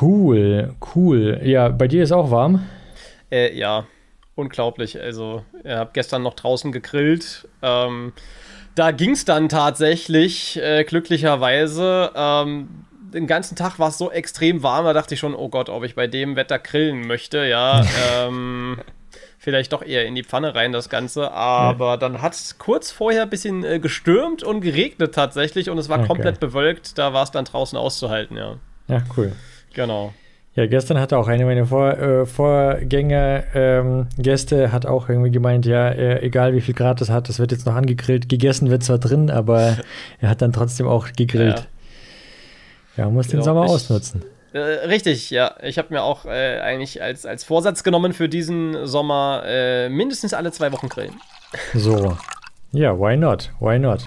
Cool, cool. Ja, bei dir ist auch warm? Äh, ja, unglaublich. Also, ich habe gestern noch draußen gegrillt. Ähm, da ging es dann tatsächlich, äh, glücklicherweise. Ähm, den ganzen Tag war es so extrem warm, da dachte ich schon, oh Gott, ob ich bei dem Wetter grillen möchte, ja. ähm, vielleicht doch eher in die Pfanne rein, das Ganze. Aber ja. dann hat es kurz vorher ein bisschen äh, gestürmt und geregnet tatsächlich und es war okay. komplett bewölkt. Da war es dann draußen auszuhalten, ja. Ja, cool. Genau. Ja, gestern hatte auch eine meiner Vor, äh, Vorgänger ähm, Gäste hat auch irgendwie gemeint, ja, äh, egal wie viel Grad es hat, das wird jetzt noch angegrillt. Gegessen wird zwar drin, aber er hat dann trotzdem auch gegrillt. Ja, ja muss genau. den Sommer ich, ausnutzen. Äh, richtig, ja. Ich habe mir auch äh, eigentlich als, als Vorsatz genommen für diesen Sommer äh, mindestens alle zwei Wochen grillen. So. Ja, why not? Why not?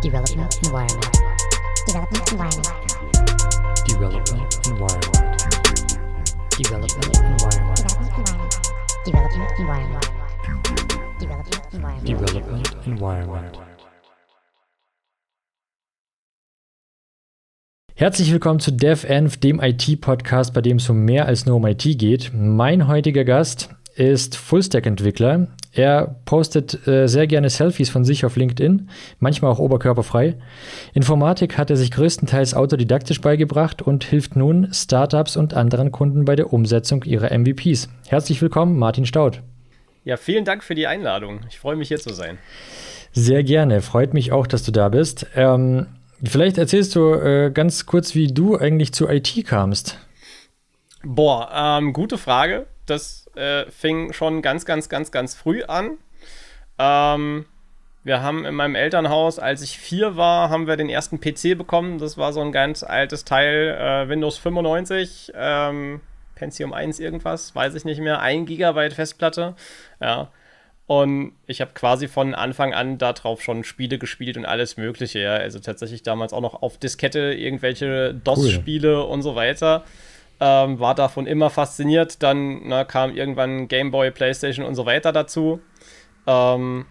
Development Environment. Development Environment. Development Environment. Development Environment. Development Environment. Development Environment. Herzlich willkommen zu DevEnv, dem IT-Podcast, bei dem es um mehr als nur um IT geht. Mein heutiger Gast ist Fullstack-Entwickler. Er postet äh, sehr gerne Selfies von sich auf LinkedIn, manchmal auch oberkörperfrei. Informatik hat er sich größtenteils autodidaktisch beigebracht und hilft nun Startups und anderen Kunden bei der Umsetzung ihrer MVPs. Herzlich willkommen, Martin Staud. Ja, vielen Dank für die Einladung. Ich freue mich hier zu sein. Sehr gerne. Freut mich auch, dass du da bist. Ähm, vielleicht erzählst du äh, ganz kurz, wie du eigentlich zu IT kamst. Boah, ähm, gute Frage. Das äh, fing schon ganz, ganz, ganz, ganz früh an. Ähm, wir haben in meinem Elternhaus, als ich vier war, haben wir den ersten PC bekommen. Das war so ein ganz altes Teil, äh, Windows 95, ähm, Pentium 1 irgendwas, weiß ich nicht mehr, 1 Gigabyte Festplatte. Ja. Und ich habe quasi von Anfang an darauf schon Spiele gespielt und alles Mögliche. Ja. Also tatsächlich damals auch noch auf Diskette irgendwelche DOS-Spiele cool. und so weiter. Ähm, war davon immer fasziniert. Dann na, kam irgendwann Game Boy, PlayStation und so weiter dazu. Ähm,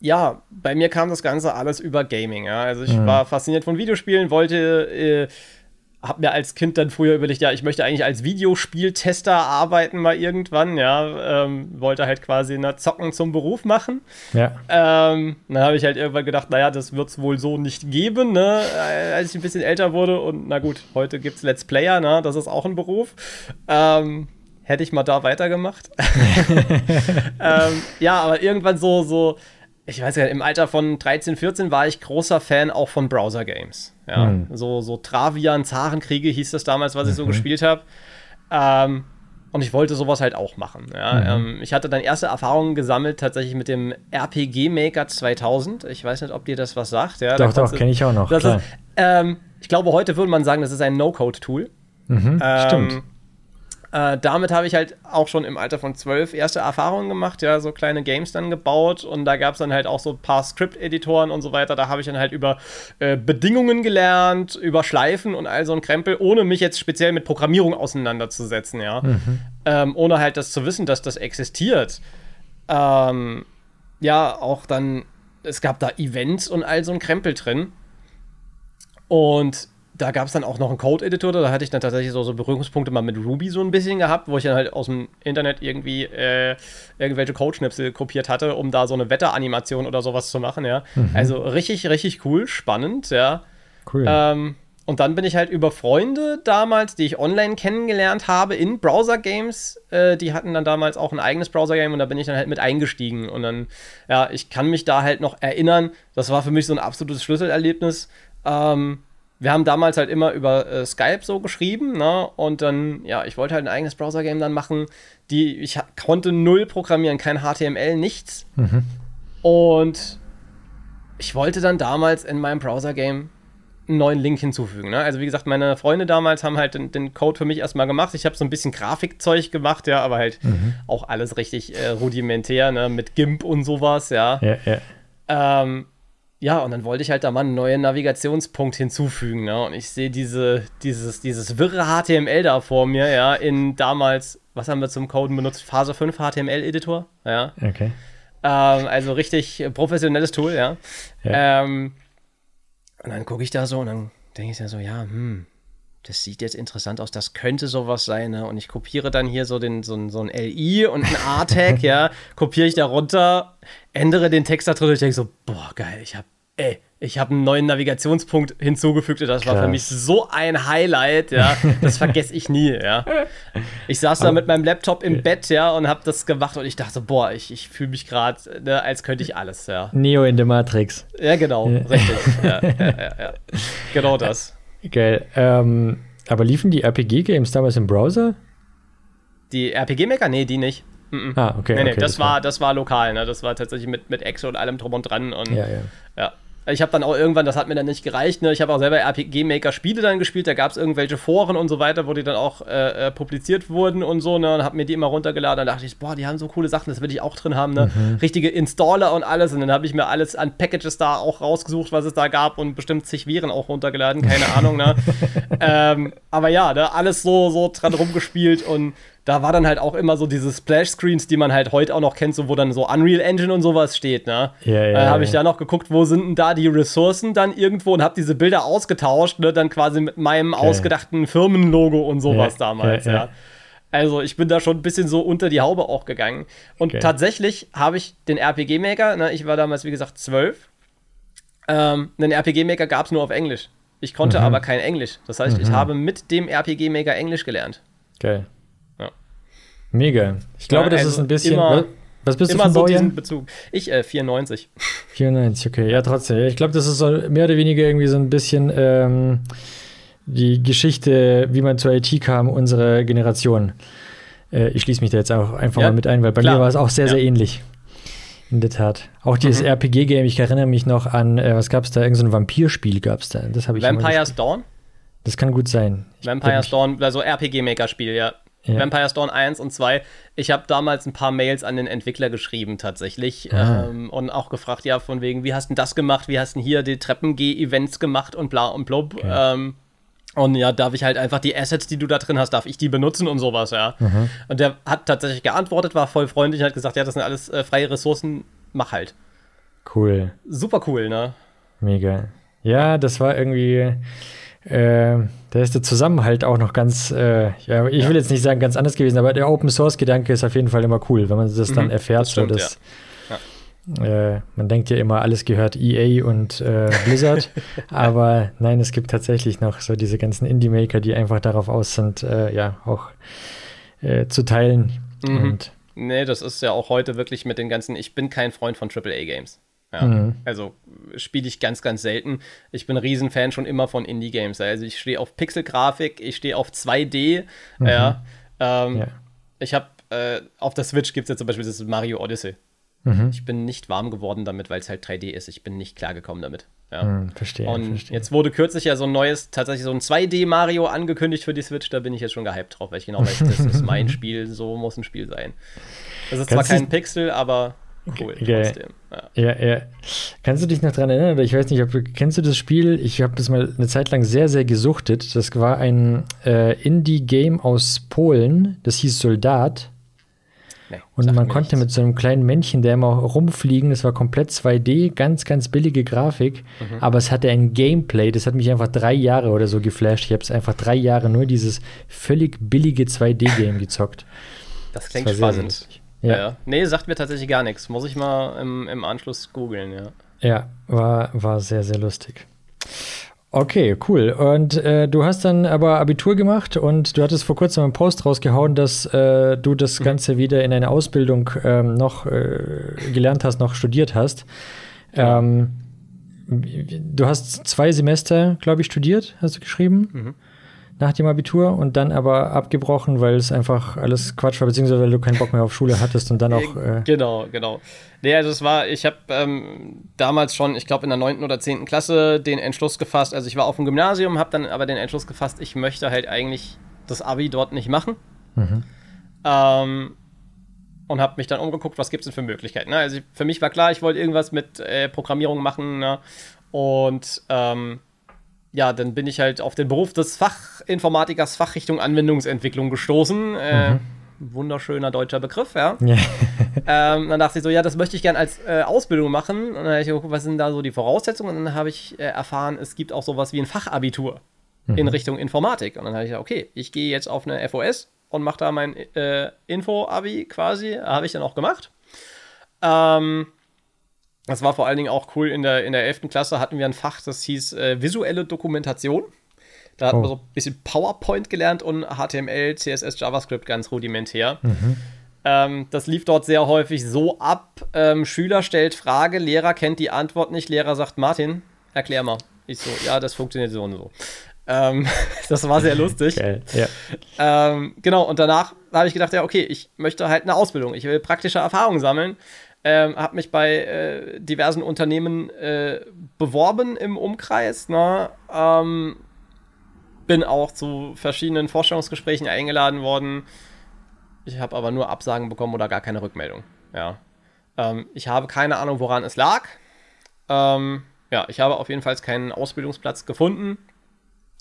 ja, bei mir kam das Ganze alles über Gaming. Ja. Also ich mhm. war fasziniert von Videospielen, wollte äh, habe mir als Kind dann früher überlegt, ja, ich möchte eigentlich als Videospieltester arbeiten mal irgendwann, ja, ähm, wollte halt quasi eine Zocken zum Beruf machen. Ja. Ähm, dann habe ich halt irgendwann gedacht, naja, das wird es wohl so nicht geben, ne, äh, als ich ein bisschen älter wurde und na gut, heute gibt es Let's Player, ne, das ist auch ein Beruf. Ähm, hätte ich mal da weitergemacht. ähm, ja, aber irgendwann so, so, ich weiß ja, im Alter von 13, 14 war ich großer Fan auch von Browser-Games. Ja, mhm. so, so Travian, Zarenkriege hieß das damals, was ich so mhm. gespielt habe. Ähm, und ich wollte sowas halt auch machen. Ja. Mhm. Ähm, ich hatte dann erste Erfahrungen gesammelt, tatsächlich mit dem RPG Maker 2000. Ich weiß nicht, ob dir das was sagt. Ja, doch, doch, kenne ich auch noch. Ist, ähm, ich glaube, heute würde man sagen, das ist ein No-Code-Tool. Mhm, stimmt. Äh, damit habe ich halt auch schon im Alter von zwölf erste Erfahrungen gemacht, ja, so kleine Games dann gebaut und da gab es dann halt auch so ein paar Script-Editoren und so weiter. Da habe ich dann halt über äh, Bedingungen gelernt, über Schleifen und all so ein Krempel, ohne mich jetzt speziell mit Programmierung auseinanderzusetzen, ja. Mhm. Ähm, ohne halt das zu wissen, dass das existiert. Ähm, ja, auch dann, es gab da Events und all so ein Krempel drin. Und da gab es dann auch noch einen Code-Editor, da hatte ich dann tatsächlich so, so, Berührungspunkte mal mit Ruby so ein bisschen gehabt, wo ich dann halt aus dem Internet irgendwie äh, irgendwelche Codeschnipsel kopiert hatte, um da so eine Wetteranimation oder sowas zu machen, ja. Mhm. Also richtig, richtig cool, spannend, ja. Cool. Ähm, und dann bin ich halt über Freunde damals, die ich online kennengelernt habe in Browser-Games, äh, die hatten dann damals auch ein eigenes Browser-Game und da bin ich dann halt mit eingestiegen. Und dann, ja, ich kann mich da halt noch erinnern, das war für mich so ein absolutes Schlüsselerlebnis. Ähm, wir haben damals halt immer über äh, Skype so geschrieben, ne? Und dann, ja, ich wollte halt ein eigenes Browser-Game dann machen. Die, ich konnte null programmieren, kein HTML, nichts. Mhm. Und ich wollte dann damals in meinem Browser-Game einen neuen Link hinzufügen. Ne? Also wie gesagt, meine Freunde damals haben halt den, den Code für mich erstmal gemacht. Ich habe so ein bisschen Grafikzeug gemacht, ja, aber halt mhm. auch alles richtig äh, rudimentär, ne? Mit GIMP und sowas, ja. Ja, ja. Ähm, ja, und dann wollte ich halt da mal einen neuen Navigationspunkt hinzufügen, ne? Und ich sehe diese, dieses, dieses wirre HTML da vor mir, ja, in damals, was haben wir zum Coden benutzt? Phase 5 HTML-Editor, ja. Okay. Ähm, also richtig professionelles Tool, ja. ja. Ähm, Und dann gucke ich da so und dann denke ich ja so, ja, hm, das sieht jetzt interessant aus, das könnte sowas sein, ne? Und ich kopiere dann hier so, den, so, ein, so ein LI und ein A-Tag, ja, kopiere ich da runter, ändere den Text da drin und ich denke so, boah, geil, ich habe, ey, ich habe einen neuen Navigationspunkt hinzugefügt und das Krass. war für mich so ein Highlight, ja, das vergesse ich nie, ja. Ich saß da mit meinem Laptop im Bett, ja, und habe das gemacht und ich dachte, boah, ich, ich fühle mich gerade, ne, als könnte ich alles, ja. Neo in der Matrix. Ja, genau, ja. richtig, ja, ja, ja, genau das. Geil. Ähm, aber liefen die RPG-Games damals im Browser? Die RPG-Maker? Nee, die nicht. Mm -mm. Ah, okay. Nee, nee, okay, das, das war, das war lokal, ne? Das war tatsächlich mit, mit Exe und allem drum und dran. Und, ja, ja. ja. Ich habe dann auch irgendwann, das hat mir dann nicht gereicht, ne? ich habe auch selber RPG-Maker-Spiele dann gespielt, da gab es irgendwelche Foren und so weiter, wo die dann auch äh, äh, publiziert wurden und so, ne? und habe mir die immer runtergeladen. Dann dachte ich, boah, die haben so coole Sachen, das will ich auch drin haben, ne? Mhm. Richtige Installer und alles. Und dann habe ich mir alles an Packages da auch rausgesucht, was es da gab und bestimmt zig Viren auch runtergeladen, keine Ahnung, ne? ähm, aber ja, ne? alles so, so dran rumgespielt und da war dann halt auch immer so diese Splash-Screens, die man halt heute auch noch kennt, so wo dann so Unreal Engine und sowas steht, ne? Ja, ja. Äh, habe ich da noch geguckt, wo sind denn da die Ressourcen dann irgendwo und habe diese Bilder ausgetauscht, ne? Dann quasi mit meinem okay. ausgedachten Firmenlogo und sowas ja, damals, ja, ja. Also ich bin da schon ein bisschen so unter die Haube auch gegangen. Und okay. tatsächlich habe ich den RPG-Maker, ne? ich war damals wie gesagt zwölf, ähm, einen RPG-Maker gab es nur auf Englisch. Ich konnte mhm. aber kein Englisch. Das heißt, mhm. ich habe mit dem RPG-Maker Englisch gelernt. Geil. Mega. Ich glaube, das also ist ein bisschen. Immer, was bist du für so diesen Bezug. Ich, äh, 94. 94, okay. Ja, trotzdem. Ich glaube, das ist so mehr oder weniger irgendwie so ein bisschen ähm, die Geschichte, wie man zur IT kam, unserer Generation. Äh, ich schließe mich da jetzt auch einfach ja, mal mit ein, weil bei klar. mir war es auch sehr, sehr ja. ähnlich. In der Tat. Auch dieses mhm. RPG-Game, ich erinnere mich noch an, äh, was gab es da? Irgend so ein Vampirspiel gab es da. Das habe ich Vampire's Dawn? Das kann gut sein. Vampire's Dawn, also RPG-Maker-Spiel, ja. Ja. Vampire Storm 1 und 2. Ich habe damals ein paar Mails an den Entwickler geschrieben, tatsächlich. Ah. Ähm, und auch gefragt, ja, von wegen, wie hast du das gemacht? Wie hast du hier die Treppengeh-Events gemacht und bla und blub. Okay. Ähm, und ja, darf ich halt einfach die Assets, die du da drin hast, darf ich die benutzen und sowas, ja. Mhm. Und der hat tatsächlich geantwortet, war voll freundlich und hat gesagt, ja, das sind alles äh, freie Ressourcen, mach halt. Cool. Super cool, ne? Mega. Ja, das war irgendwie äh, da ist der Zusammenhalt auch noch ganz, äh, ja, ich ja. will jetzt nicht sagen ganz anders gewesen, aber der Open Source Gedanke ist auf jeden Fall immer cool, wenn man das dann mhm, erfährt. Das stimmt, so, dass, ja. äh, man denkt ja immer, alles gehört EA und äh, Blizzard, aber nein, es gibt tatsächlich noch so diese ganzen Indie-Maker, die einfach darauf aus sind, äh, ja, auch äh, zu teilen. Mhm. Und nee, das ist ja auch heute wirklich mit den ganzen, ich bin kein Freund von AAA-Games. Ja, mhm. Also spiele ich ganz, ganz selten. Ich bin ein Riesenfan schon immer von Indie-Games. Also ich stehe auf Pixel-Grafik, ich stehe auf 2D. Mhm. Ja, ähm, ja, Ich habe äh, auf der Switch gibt es jetzt zum Beispiel das Mario Odyssey. Mhm. Ich bin nicht warm geworden damit, weil es halt 3D ist. Ich bin nicht klargekommen damit. Ja. Mhm, verstehe. Und verstehe. jetzt wurde kürzlich ja so ein neues, tatsächlich so ein 2D-Mario angekündigt für die Switch. Da bin ich jetzt schon gehypt drauf, weil ich genau weiß, das ist mein Spiel. So muss ein Spiel sein. Das ist Kannst zwar kein Pixel, aber cool okay. trotzdem. Ja. ja. ja, Kannst du dich noch daran erinnern? Oder ich weiß nicht, ob du, kennst du das Spiel? Ich habe das mal eine Zeit lang sehr, sehr gesuchtet. Das war ein äh, Indie-Game aus Polen. Das hieß Soldat. Nee, und man konnte nichts. mit so einem kleinen Männchen, der immer rumfliegen, das war komplett 2D, ganz, ganz billige Grafik, mhm. aber es hatte ein Gameplay, das hat mich einfach drei Jahre oder so geflasht. Ich habe es einfach drei Jahre nur dieses völlig billige 2D-Game gezockt. Das klingt das spannend. Sehr, sehr ja. ja. Nee, sagt mir tatsächlich gar nichts. Muss ich mal im, im Anschluss googeln, ja. Ja, war, war sehr, sehr lustig. Okay, cool. Und äh, du hast dann aber Abitur gemacht und du hattest vor kurzem einen Post rausgehauen, dass äh, du das mhm. Ganze wieder in eine Ausbildung ähm, noch äh, gelernt hast, noch studiert hast. Ja. Ähm, du hast zwei Semester, glaube ich, studiert, hast du geschrieben. Mhm nach dem Abitur und dann aber abgebrochen, weil es einfach alles Quatsch war, beziehungsweise weil du keinen Bock mehr auf Schule hattest und dann auch. Äh genau, genau. Nee, also es war, ich habe ähm, damals schon, ich glaube in der 9. oder 10. Klasse den Entschluss gefasst, also ich war auf dem Gymnasium, habe dann aber den Entschluss gefasst, ich möchte halt eigentlich das Abi dort nicht machen. Mhm. Ähm, und habe mich dann umgeguckt, was gibt es denn für Möglichkeiten. Ne? Also für mich war klar, ich wollte irgendwas mit äh, Programmierung machen ne? und ähm, ja, dann bin ich halt auf den Beruf des Fachinformatikers Fachrichtung Anwendungsentwicklung gestoßen. Äh, mhm. wunderschöner deutscher Begriff, ja. ja. ähm, dann dachte ich so, ja, das möchte ich gerne als äh, Ausbildung machen. Und dann habe ich geguckt, was sind da so die Voraussetzungen? Und dann habe ich äh, erfahren, es gibt auch sowas wie ein Fachabitur mhm. in Richtung Informatik. Und dann habe ich gesagt, okay, ich gehe jetzt auf eine FOS und mache da mein äh, Info-Abi quasi. Habe ich dann auch gemacht. Ähm, das war vor allen Dingen auch cool. In der, in der 11. Klasse hatten wir ein Fach, das hieß äh, visuelle Dokumentation. Da hat oh. man so ein bisschen PowerPoint gelernt und HTML, CSS, JavaScript ganz rudimentär. Mhm. Ähm, das lief dort sehr häufig so ab: ähm, Schüler stellt Frage, Lehrer kennt die Antwort nicht, Lehrer sagt: Martin, erklär mal. Ich so, ja, das funktioniert so und so. Ähm, das war sehr lustig. Okay, ja. ähm, genau, und danach habe ich gedacht, ja, okay, ich möchte halt eine Ausbildung. Ich will praktische Erfahrungen sammeln. Ähm, habe mich bei äh, diversen Unternehmen äh, beworben im Umkreis. Ne? Ähm, bin auch zu verschiedenen Vorstellungsgesprächen eingeladen worden. Ich habe aber nur Absagen bekommen oder gar keine Rückmeldung. Ja. Ähm, ich habe keine Ahnung, woran es lag. Ähm, ja, ich habe auf jeden Fall keinen Ausbildungsplatz gefunden.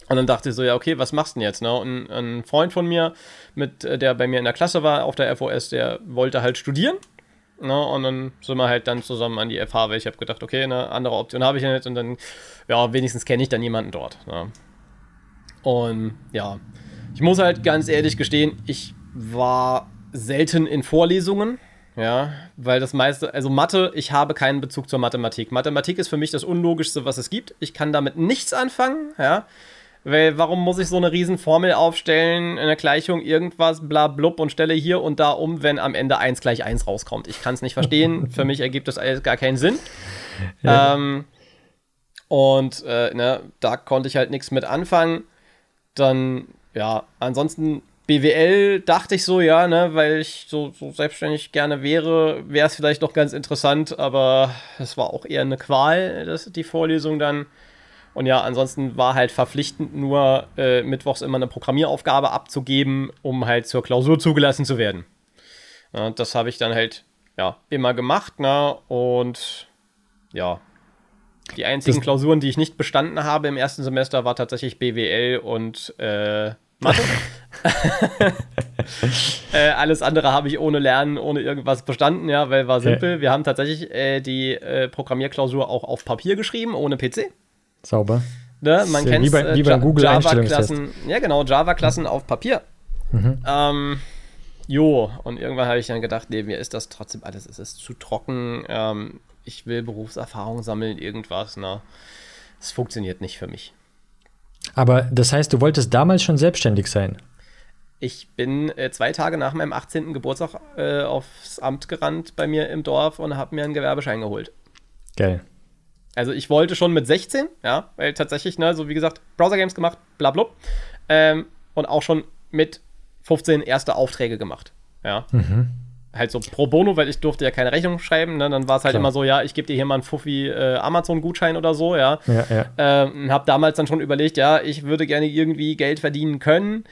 Und dann dachte ich so, ja, okay, was machst du denn jetzt? Ne? Und ein Freund von mir, mit, äh, der bei mir in der Klasse war, auf der FOS, der wollte halt studieren. Ne? Und dann sind wir halt dann zusammen an die FH, weil ich habe gedacht, okay, eine andere Option habe ich ja nicht. Und dann, ja, wenigstens kenne ich dann jemanden dort. Ne? Und ja, ich muss halt ganz ehrlich gestehen, ich war selten in Vorlesungen. Ja, weil das meiste, also Mathe, ich habe keinen Bezug zur Mathematik. Mathematik ist für mich das Unlogischste, was es gibt. Ich kann damit nichts anfangen, ja. Weil warum muss ich so eine riesen Formel aufstellen, in der Gleichung irgendwas, bla blub und stelle hier und da um, wenn am Ende 1 gleich 1 rauskommt? Ich kann es nicht verstehen. Für mich ergibt das alles gar keinen Sinn. Ja. Ähm, und äh, ne, da konnte ich halt nichts mit anfangen. Dann, ja, ansonsten BWL dachte ich so, ja, ne, weil ich so, so selbstständig gerne wäre, wäre es vielleicht noch ganz interessant, aber es war auch eher eine Qual, das, die Vorlesung dann. Und ja, ansonsten war halt verpflichtend nur äh, mittwochs immer eine Programmieraufgabe abzugeben, um halt zur Klausur zugelassen zu werden. Ja, das habe ich dann halt ja immer gemacht, ne? Und ja, die einzigen das Klausuren, die ich nicht bestanden habe im ersten Semester, war tatsächlich BWL und äh, Mathe. äh, alles andere habe ich ohne Lernen, ohne irgendwas bestanden, ja, weil war simpel. Wir haben tatsächlich äh, die äh, Programmierklausur auch auf Papier geschrieben, ohne PC. Sauber. Ne? Man kennt wie äh, wie bei Google Java-Klassen. Ja, genau, Java-Klassen auf Papier. Mhm. Ähm, jo, und irgendwann habe ich dann gedacht, nee, mir ist das trotzdem alles, es ist zu trocken. Ähm, ich will Berufserfahrung sammeln, irgendwas. Ne? Es funktioniert nicht für mich. Aber das heißt, du wolltest damals schon selbstständig sein? Ich bin äh, zwei Tage nach meinem 18. Geburtstag äh, aufs Amt gerannt bei mir im Dorf und habe mir einen Gewerbeschein geholt. Geil. Also ich wollte schon mit 16, ja, weil tatsächlich, ne, so wie gesagt, Browser-Games gemacht, bla bla. Ähm, und auch schon mit 15 erste Aufträge gemacht. Ja. Mhm. Halt so pro bono, weil ich durfte ja keine Rechnung schreiben. Ne? Dann war es halt Klar. immer so, ja, ich gebe dir hier mal einen Fuffi äh, Amazon-Gutschein oder so, ja. ja, ja. Ähm, hab damals dann schon überlegt, ja, ich würde gerne irgendwie Geld verdienen können.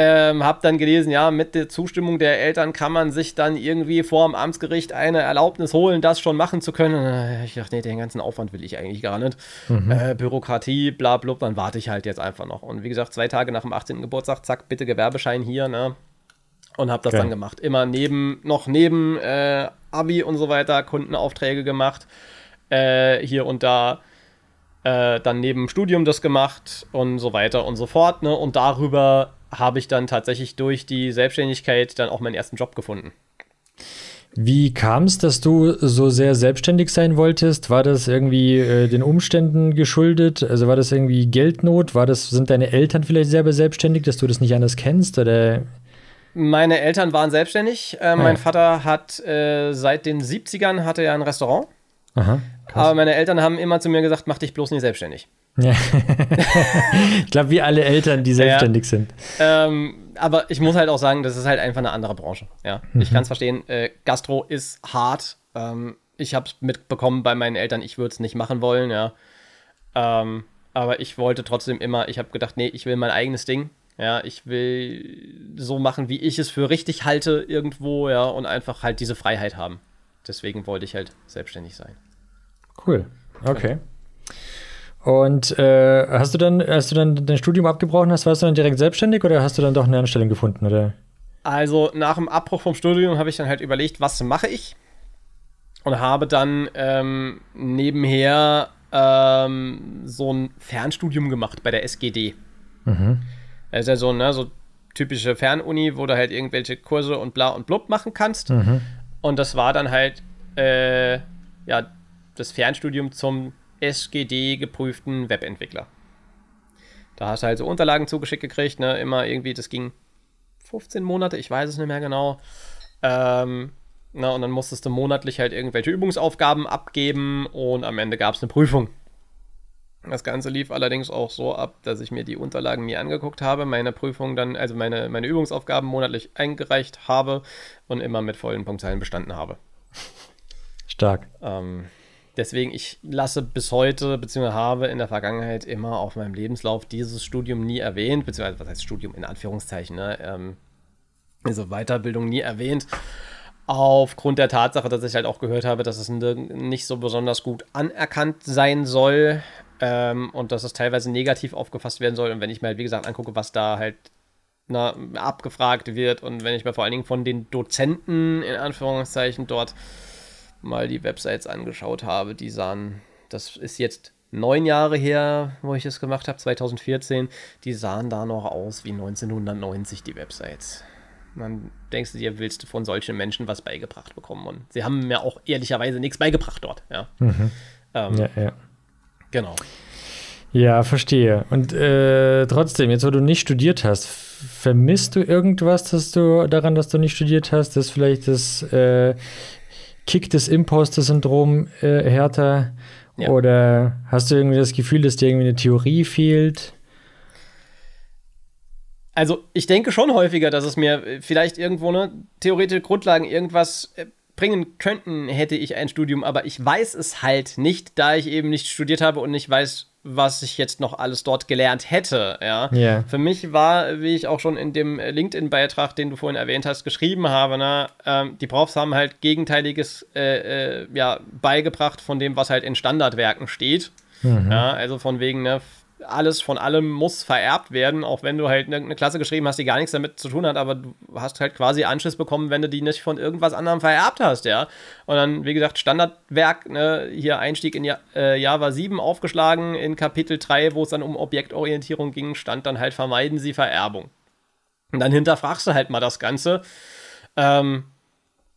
Ähm, hab dann gelesen, ja, mit der Zustimmung der Eltern kann man sich dann irgendwie vor dem Amtsgericht eine Erlaubnis holen, das schon machen zu können. Äh, ich dachte, nee, den ganzen Aufwand will ich eigentlich gar nicht. Mhm. Äh, Bürokratie, bla, bla, dann warte ich halt jetzt einfach noch. Und wie gesagt, zwei Tage nach dem 18. Geburtstag, zack, bitte Gewerbeschein hier, ne? Und hab das okay. dann gemacht. Immer neben, noch neben äh, Abi und so weiter, Kundenaufträge gemacht. Äh, hier und da. Äh, dann neben Studium das gemacht und so weiter und so fort. Ne? Und darüber habe ich dann tatsächlich durch die Selbstständigkeit dann auch meinen ersten Job gefunden. Wie kam es, dass du so sehr selbstständig sein wolltest? War das irgendwie äh, den Umständen geschuldet? Also war das irgendwie Geldnot? War das, sind deine Eltern vielleicht selber selbstständig, dass du das nicht anders kennst? Oder? Meine Eltern waren selbstständig. Äh, ah, mein ja. Vater hat äh, seit den 70ern hatte er ein Restaurant. Aha, Aber meine Eltern haben immer zu mir gesagt, mach dich bloß nicht selbstständig. Ja. ich glaube, wie alle Eltern, die selbstständig ja. sind. Ähm, aber ich muss halt auch sagen, das ist halt einfach eine andere Branche. Ja, mhm. ich kann es verstehen. Äh, Gastro ist hart. Ähm, ich habe es mitbekommen bei meinen Eltern. Ich würde es nicht machen wollen. Ja, ähm, aber ich wollte trotzdem immer. Ich habe gedacht, nee, ich will mein eigenes Ding. Ja, ich will so machen, wie ich es für richtig halte irgendwo. Ja, und einfach halt diese Freiheit haben. Deswegen wollte ich halt selbstständig sein. Cool. Okay. Ja. Und äh, hast du dann, hast du dann dein Studium abgebrochen hast, warst du dann direkt selbstständig oder hast du dann doch eine Anstellung gefunden, oder? Also nach dem Abbruch vom Studium habe ich dann halt überlegt, was mache ich? Und habe dann ähm, nebenher ähm, so ein Fernstudium gemacht bei der SGD. Mhm. Das ist ja so, ne, so typische Fernuni, wo du halt irgendwelche Kurse und bla und blub machen kannst. Mhm. Und das war dann halt äh, ja, das Fernstudium zum SGD geprüften Webentwickler. Da hast du halt so Unterlagen zugeschickt gekriegt, ne? Immer irgendwie, das ging 15 Monate, ich weiß es nicht mehr genau. Ähm, na, und dann musstest du monatlich halt irgendwelche Übungsaufgaben abgeben und am Ende gab es eine Prüfung. Das Ganze lief allerdings auch so ab, dass ich mir die Unterlagen nie angeguckt habe, meine Prüfung dann, also meine, meine Übungsaufgaben monatlich eingereicht habe und immer mit vollen Punktzahlen bestanden habe. Stark. Ähm, deswegen, ich lasse bis heute, beziehungsweise habe in der Vergangenheit immer auf meinem Lebenslauf dieses Studium nie erwähnt, beziehungsweise was heißt Studium in Anführungszeichen, ne? Ähm, also Weiterbildung nie erwähnt. Aufgrund der Tatsache, dass ich halt auch gehört habe, dass es nicht so besonders gut anerkannt sein soll ähm, und dass es teilweise negativ aufgefasst werden soll. Und wenn ich mir halt, wie gesagt, angucke, was da halt na, abgefragt wird und wenn ich mir vor allen Dingen von den Dozenten in Anführungszeichen dort mal die Websites angeschaut habe, die sahen, das ist jetzt neun Jahre her, wo ich es gemacht habe, 2014, die sahen da noch aus wie 1990, die Websites. dann denkst du dir, willst du von solchen Menschen was beigebracht bekommen? Und sie haben mir auch ehrlicherweise nichts beigebracht dort. Ja, mhm. ähm, ja, ja. Genau. Ja, verstehe. Und äh, trotzdem, jetzt wo du nicht studiert hast, vermisst du irgendwas dass du, daran, dass du nicht studiert hast? Das vielleicht das äh, Kick des Imposter-Syndrom äh, härter? Ja. Oder hast du irgendwie das Gefühl, dass dir irgendwie eine Theorie fehlt? Also, ich denke schon häufiger, dass es mir äh, vielleicht irgendwo eine theoretische Grundlagen irgendwas äh, bringen könnten, hätte ich ein Studium, aber ich weiß es halt nicht, da ich eben nicht studiert habe und nicht weiß, was ich jetzt noch alles dort gelernt hätte. Ja. Yeah. Für mich war, wie ich auch schon in dem LinkedIn-Beitrag, den du vorhin erwähnt hast, geschrieben habe, ne, ähm, die Profs haben halt Gegenteiliges äh, äh, ja, beigebracht von dem, was halt in Standardwerken steht. Mhm. Ja, also von wegen, ne, alles von allem muss vererbt werden, auch wenn du halt eine Klasse geschrieben hast, die gar nichts damit zu tun hat, aber du hast halt quasi Anschluss bekommen, wenn du die nicht von irgendwas anderem vererbt hast, ja. Und dann, wie gesagt, Standardwerk, ne, hier Einstieg in äh, Java 7 aufgeschlagen, in Kapitel 3, wo es dann um Objektorientierung ging, stand dann halt, vermeiden Sie Vererbung. Und dann hinterfragst du halt mal das Ganze. Ähm,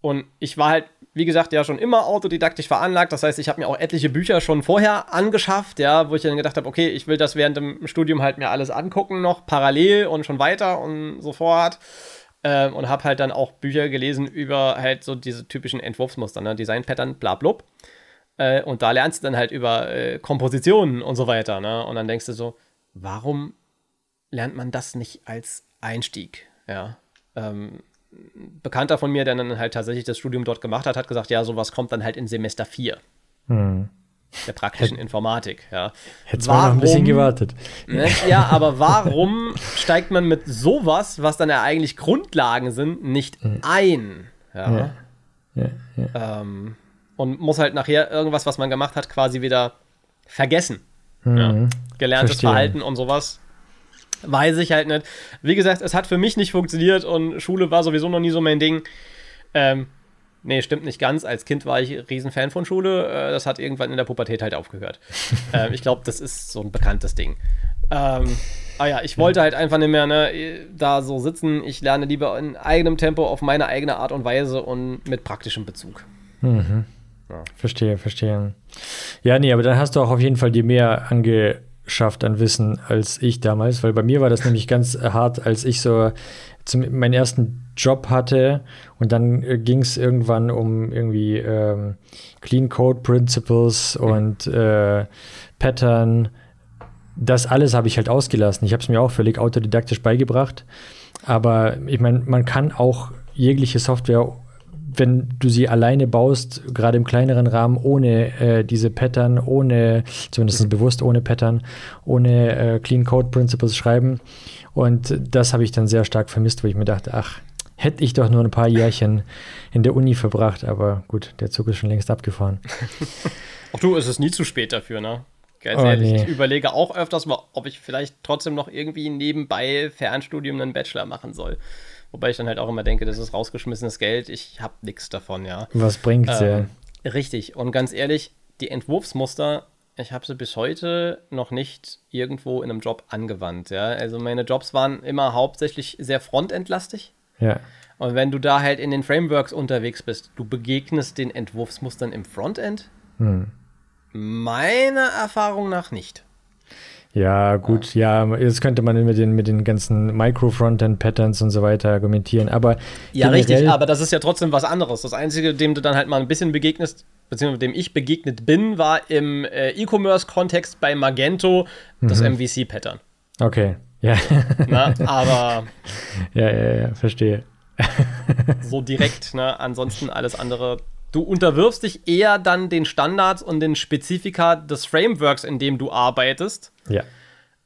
und ich war halt wie gesagt, ja schon immer autodidaktisch veranlagt. Das heißt, ich habe mir auch etliche Bücher schon vorher angeschafft, ja, wo ich dann gedacht habe, okay, ich will das während dem Studium halt mir alles angucken, noch parallel und schon weiter und so fort. Ähm, und habe halt dann auch Bücher gelesen über halt so diese typischen Entwurfsmuster, ne? Design-Pattern, bla, blub. Äh, und da lernst du dann halt über äh, Kompositionen und so weiter, ne? Und dann denkst du so, warum lernt man das nicht als Einstieg, ja? Ähm, Bekannter von mir, der dann halt tatsächlich das Studium dort gemacht hat, hat gesagt, ja, sowas kommt dann halt in Semester 4. Hm. Der praktischen Hätt, Informatik, ja. Hätte zwar noch ein bisschen gewartet. Ne, ja, aber warum steigt man mit sowas, was dann ja eigentlich Grundlagen sind, nicht hm. ein? Ja. ja. ja, ja. Ähm, und muss halt nachher irgendwas, was man gemacht hat, quasi wieder vergessen. Mhm. Gelerntes Verstehen. Verhalten und sowas Weiß ich halt nicht. Wie gesagt, es hat für mich nicht funktioniert und Schule war sowieso noch nie so mein Ding. Ähm, nee, stimmt nicht ganz. Als Kind war ich Riesenfan von Schule. Äh, das hat irgendwann in der Pubertät halt aufgehört. ähm, ich glaube, das ist so ein bekanntes Ding. Ähm, ah ja, ich wollte halt einfach nicht mehr ne, da so sitzen. Ich lerne lieber in eigenem Tempo, auf meine eigene Art und Weise und mit praktischem Bezug. Mhm. Ja. Verstehe, verstehe. Ja, nee, aber dann hast du auch auf jeden Fall dir mehr ange schafft an Wissen als ich damals, weil bei mir war das nämlich ganz hart, als ich so zum, meinen ersten Job hatte und dann äh, ging es irgendwann um irgendwie ähm, Clean Code Principles und äh, Pattern. Das alles habe ich halt ausgelassen. Ich habe es mir auch völlig autodidaktisch beigebracht. Aber ich meine, man kann auch jegliche Software wenn du sie alleine baust, gerade im kleineren Rahmen, ohne äh, diese Pattern, ohne, zumindest bewusst ohne Pattern, ohne äh, Clean Code Principles schreiben. Und das habe ich dann sehr stark vermisst, wo ich mir dachte, ach, hätte ich doch nur ein paar Jährchen in der Uni verbracht, aber gut, der Zug ist schon längst abgefahren. Auch du, ist es nie zu spät dafür, ne? Ganz oh, ehrlich, nee. ich überlege auch öfters mal, ob ich vielleicht trotzdem noch irgendwie nebenbei Fernstudium einen Bachelor machen soll. Wobei ich dann halt auch immer denke, das ist rausgeschmissenes Geld, ich habe nichts davon, ja. Was bringt's ähm, ja? Richtig. Und ganz ehrlich, die Entwurfsmuster, ich habe sie bis heute noch nicht irgendwo in einem Job angewandt, ja. Also meine Jobs waren immer hauptsächlich sehr frontendlastig. Ja. Und wenn du da halt in den Frameworks unterwegs bist, du begegnest den Entwurfsmustern im Frontend? Hm. Meiner Erfahrung nach nicht. Ja, gut, ja, jetzt könnte man mit den, mit den ganzen Micro-Frontend-Patterns und so weiter argumentieren, aber. Ja, richtig, aber das ist ja trotzdem was anderes. Das Einzige, dem du dann halt mal ein bisschen begegnest, beziehungsweise dem ich begegnet bin, war im äh, E-Commerce-Kontext bei Magento das mhm. MVC-Pattern. Okay, ja. Na, aber. Ja, ja, ja, verstehe. so direkt, ne? Ansonsten alles andere Du unterwirfst dich eher dann den Standards und den Spezifika des Frameworks, in dem du arbeitest. Ja.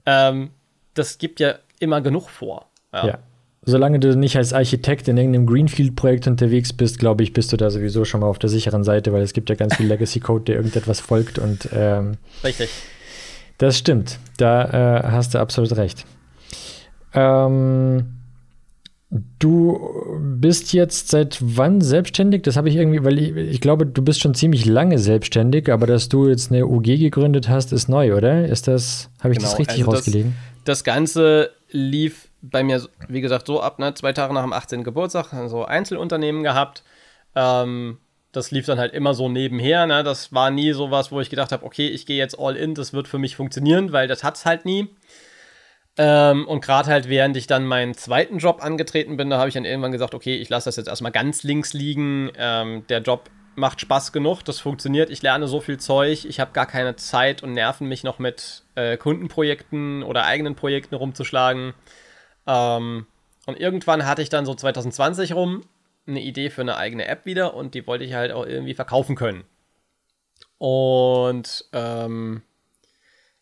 Ähm, das gibt ja immer genug vor. Ja. ja. Solange du nicht als Architekt in irgendeinem Greenfield-Projekt unterwegs bist, glaube ich, bist du da sowieso schon mal auf der sicheren Seite, weil es gibt ja ganz viel Legacy-Code, der irgendetwas folgt und ähm, Richtig. Das stimmt. Da äh, hast du absolut recht. Ähm, Du bist jetzt seit wann selbstständig? Das habe ich irgendwie, weil ich, ich, glaube, du bist schon ziemlich lange selbstständig, aber dass du jetzt eine UG gegründet hast, ist neu, oder? Ist das, habe ich genau, das richtig also rausgelegen? Das, das, Ganze lief bei mir, wie gesagt, so ab, ne? zwei Tage nach dem 18. Geburtstag, so Einzelunternehmen gehabt. Ähm, das lief dann halt immer so nebenher. Ne? Das war nie so was, wo ich gedacht habe, okay, ich gehe jetzt all in, das wird für mich funktionieren, weil das hat es halt nie. Ähm, und gerade halt, während ich dann meinen zweiten Job angetreten bin, da habe ich dann irgendwann gesagt, okay, ich lasse das jetzt erstmal ganz links liegen. Ähm, der Job macht Spaß genug, das funktioniert, ich lerne so viel Zeug, ich habe gar keine Zeit und Nerven, mich noch mit äh, Kundenprojekten oder eigenen Projekten rumzuschlagen. Ähm, und irgendwann hatte ich dann so 2020 rum eine Idee für eine eigene App wieder und die wollte ich halt auch irgendwie verkaufen können. Und ähm,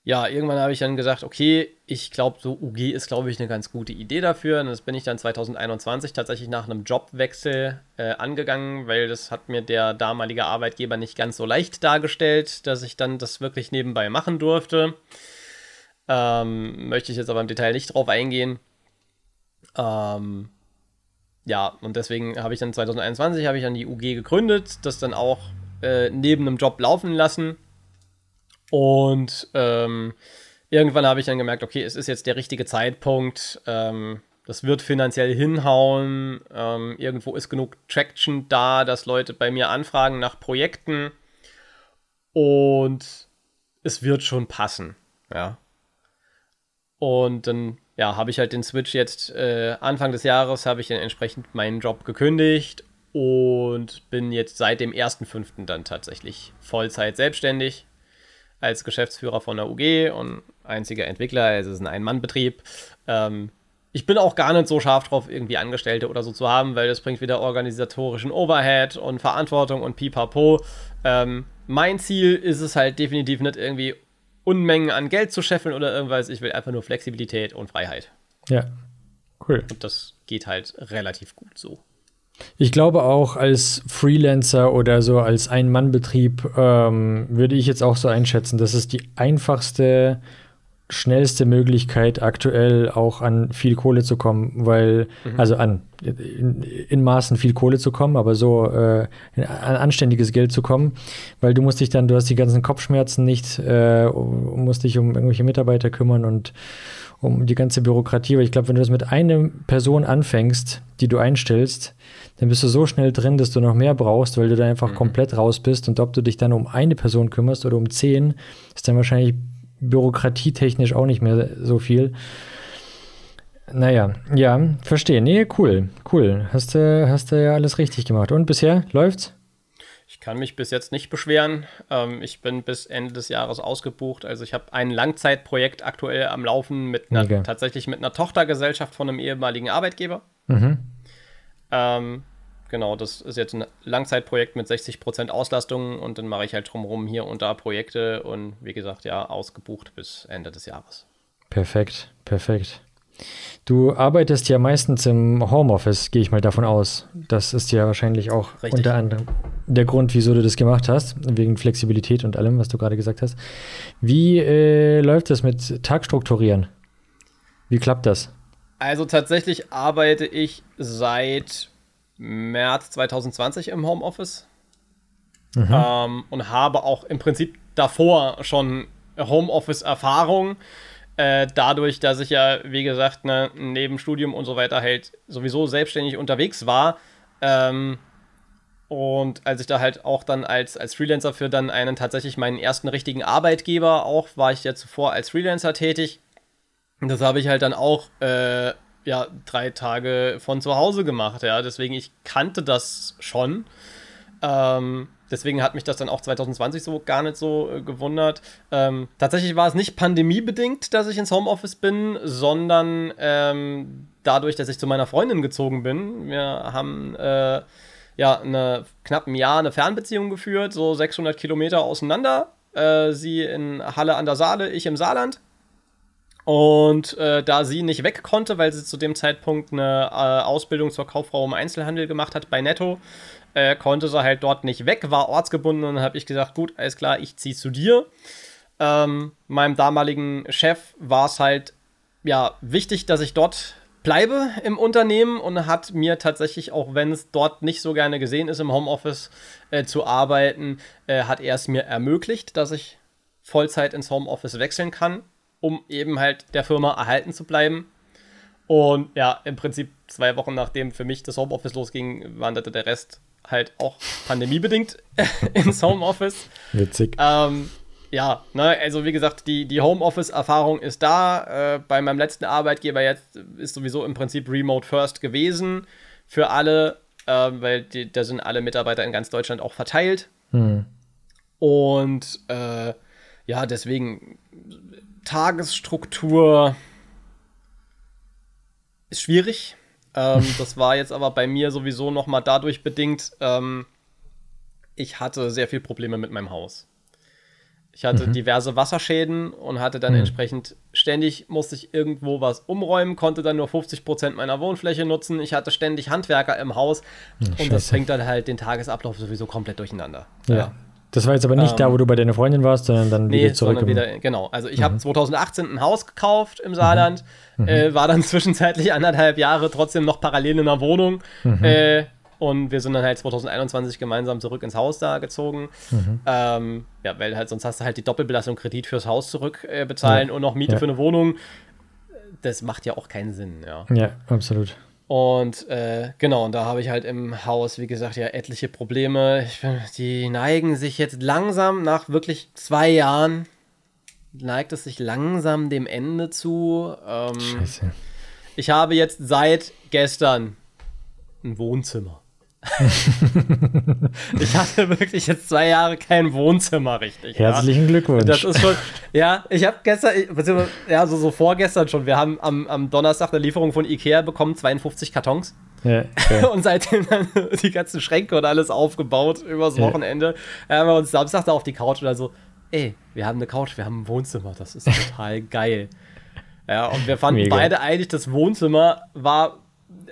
ja, irgendwann habe ich dann gesagt, okay, ich glaube, so UG ist, glaube ich, eine ganz gute Idee dafür. Und das bin ich dann 2021 tatsächlich nach einem Jobwechsel äh, angegangen, weil das hat mir der damalige Arbeitgeber nicht ganz so leicht dargestellt, dass ich dann das wirklich nebenbei machen durfte. Ähm, möchte ich jetzt aber im Detail nicht drauf eingehen. Ähm, ja, und deswegen habe ich dann 2021 habe ich dann die UG gegründet, das dann auch äh, neben einem Job laufen lassen und ähm, irgendwann habe ich dann gemerkt, okay, es ist jetzt der richtige Zeitpunkt. Ähm, das wird finanziell hinhauen. Ähm, irgendwo ist genug Traction da, dass Leute bei mir anfragen nach Projekten. Und es wird schon passen. Ja. Und dann ja, habe ich halt den Switch jetzt äh, Anfang des Jahres habe ich dann entsprechend meinen Job gekündigt und bin jetzt seit dem 1.5. dann tatsächlich Vollzeit selbstständig als Geschäftsführer von der UG und einziger Entwickler. Es ist ein Ein-Mann-Betrieb. Ähm, ich bin auch gar nicht so scharf drauf, irgendwie Angestellte oder so zu haben, weil das bringt wieder organisatorischen Overhead und Verantwortung und pipapo. Ähm, mein Ziel ist es halt definitiv nicht irgendwie Unmengen an Geld zu scheffeln oder irgendwas. Ich will einfach nur Flexibilität und Freiheit. Ja, cool. Und das geht halt relativ gut so. Ich glaube auch als Freelancer oder so als Ein-Mann-Betrieb ähm, würde ich jetzt auch so einschätzen, das ist die einfachste, schnellste Möglichkeit aktuell auch an viel Kohle zu kommen, weil, mhm. also an in, in, Maßen viel Kohle zu kommen, aber so äh, an anständiges Geld zu kommen, weil du musst dich dann, du hast die ganzen Kopfschmerzen nicht, äh, musst dich um irgendwelche Mitarbeiter kümmern und um die ganze Bürokratie, weil ich glaube, wenn du das mit einer Person anfängst, die du einstellst, dann bist du so schnell drin, dass du noch mehr brauchst, weil du dann einfach mhm. komplett raus bist. Und ob du dich dann um eine Person kümmerst oder um zehn, ist dann wahrscheinlich bürokratietechnisch auch nicht mehr so viel. Naja, ja, verstehe. Nee, cool, cool. Hast du, hast du ja alles richtig gemacht. Und bisher läuft's? Ich kann mich bis jetzt nicht beschweren. Ähm, ich bin bis Ende des Jahres ausgebucht. Also ich habe ein Langzeitprojekt aktuell am Laufen mit einer, tatsächlich mit einer Tochtergesellschaft von einem ehemaligen Arbeitgeber. Mhm. Ähm, genau, das ist jetzt ein Langzeitprojekt mit 60% Auslastung und dann mache ich halt drumherum hier und da Projekte und wie gesagt, ja, ausgebucht bis Ende des Jahres. Perfekt, perfekt. Du arbeitest ja meistens im Homeoffice, gehe ich mal davon aus. Das ist ja wahrscheinlich auch Richtig. unter anderem der Grund, wieso du das gemacht hast, wegen Flexibilität und allem, was du gerade gesagt hast. Wie äh, läuft das mit Tagstrukturieren? Wie klappt das? Also tatsächlich arbeite ich seit März 2020 im Homeoffice mhm. ähm, und habe auch im Prinzip davor schon Homeoffice-Erfahrung. Äh, dadurch, dass ich ja, wie gesagt, ne, neben Studium und so weiter halt sowieso selbstständig unterwegs war. Ähm, und als ich da halt auch dann als, als Freelancer für dann einen tatsächlich meinen ersten richtigen Arbeitgeber auch, war ich ja zuvor als Freelancer tätig. Und das habe ich halt dann auch äh, ja, drei Tage von zu Hause gemacht, ja. Deswegen, ich kannte das schon. Ähm, deswegen hat mich das dann auch 2020 so gar nicht so äh, gewundert. Ähm, tatsächlich war es nicht pandemiebedingt, dass ich ins Homeoffice bin, sondern ähm, dadurch, dass ich zu meiner Freundin gezogen bin. Wir haben äh, ja eine, knapp ein Jahr eine Fernbeziehung geführt, so 600 Kilometer auseinander. Äh, sie in Halle an der Saale, ich im Saarland. Und äh, da sie nicht weg konnte, weil sie zu dem Zeitpunkt eine äh, Ausbildung zur Kauffrau im Einzelhandel gemacht hat bei Netto, äh, konnte sie halt dort nicht weg, war ortsgebunden und habe ich gesagt, gut, alles klar, ich ziehe zu dir. Ähm, meinem damaligen Chef war es halt ja wichtig, dass ich dort bleibe im Unternehmen und hat mir tatsächlich, auch wenn es dort nicht so gerne gesehen ist, im Homeoffice äh, zu arbeiten, äh, hat er es mir ermöglicht, dass ich Vollzeit ins Homeoffice wechseln kann um eben halt der Firma erhalten zu bleiben. Und ja, im Prinzip zwei Wochen nachdem für mich das Homeoffice losging, wanderte der Rest halt auch pandemiebedingt ins Homeoffice. Witzig. Ähm, ja, ne, also wie gesagt, die, die Homeoffice-Erfahrung ist da. Äh, bei meinem letzten Arbeitgeber jetzt ist sowieso im Prinzip Remote First gewesen für alle, äh, weil die, da sind alle Mitarbeiter in ganz Deutschland auch verteilt. Hm. Und äh, ja, deswegen Tagesstruktur ist schwierig. Ähm, das war jetzt aber bei mir sowieso noch mal dadurch bedingt, ähm, ich hatte sehr viel Probleme mit meinem Haus. Ich hatte mhm. diverse Wasserschäden und hatte dann mhm. entsprechend ständig musste ich irgendwo was umräumen, konnte dann nur 50 Prozent meiner Wohnfläche nutzen. Ich hatte ständig Handwerker im Haus ja, und das bringt dann halt den Tagesablauf sowieso komplett durcheinander. Ja. ja. Das war jetzt aber nicht ähm, da, wo du bei deiner Freundin warst, sondern dann nee, wieder zurück. Wieder, genau. Also ich mhm. habe 2018 ein Haus gekauft im Saarland, mhm. äh, war dann zwischenzeitlich anderthalb Jahre trotzdem noch parallel in einer Wohnung. Mhm. Äh, und wir sind dann halt 2021 gemeinsam zurück ins Haus da gezogen. Mhm. Ähm, ja, weil halt sonst hast du halt die Doppelbelastung Kredit fürs Haus zurückbezahlen äh, ja. und noch Miete ja. für eine Wohnung. Das macht ja auch keinen Sinn, ja. Ja, absolut. Und äh, genau, und da habe ich halt im Haus, wie gesagt, ja etliche Probleme. Ich, die neigen sich jetzt langsam, nach wirklich zwei Jahren, neigt es sich langsam dem Ende zu. Ähm, Scheiße. Ich habe jetzt seit gestern ein Wohnzimmer. ich hatte wirklich jetzt zwei Jahre kein Wohnzimmer richtig. Herzlichen ja. Glückwunsch. Das ist schon, ja, ich habe gestern, ja, so, so vorgestern schon, wir haben am, am Donnerstag eine Lieferung von Ikea bekommen, 52 Kartons. Ja, okay. und seitdem dann die ganzen Schränke und alles aufgebaut übers Wochenende. Ja. haben wir uns Samstag da auf die Couch oder so, ey, wir haben eine Couch, wir haben ein Wohnzimmer, das ist total geil. Ja, und wir fanden Mega. beide eigentlich, das Wohnzimmer war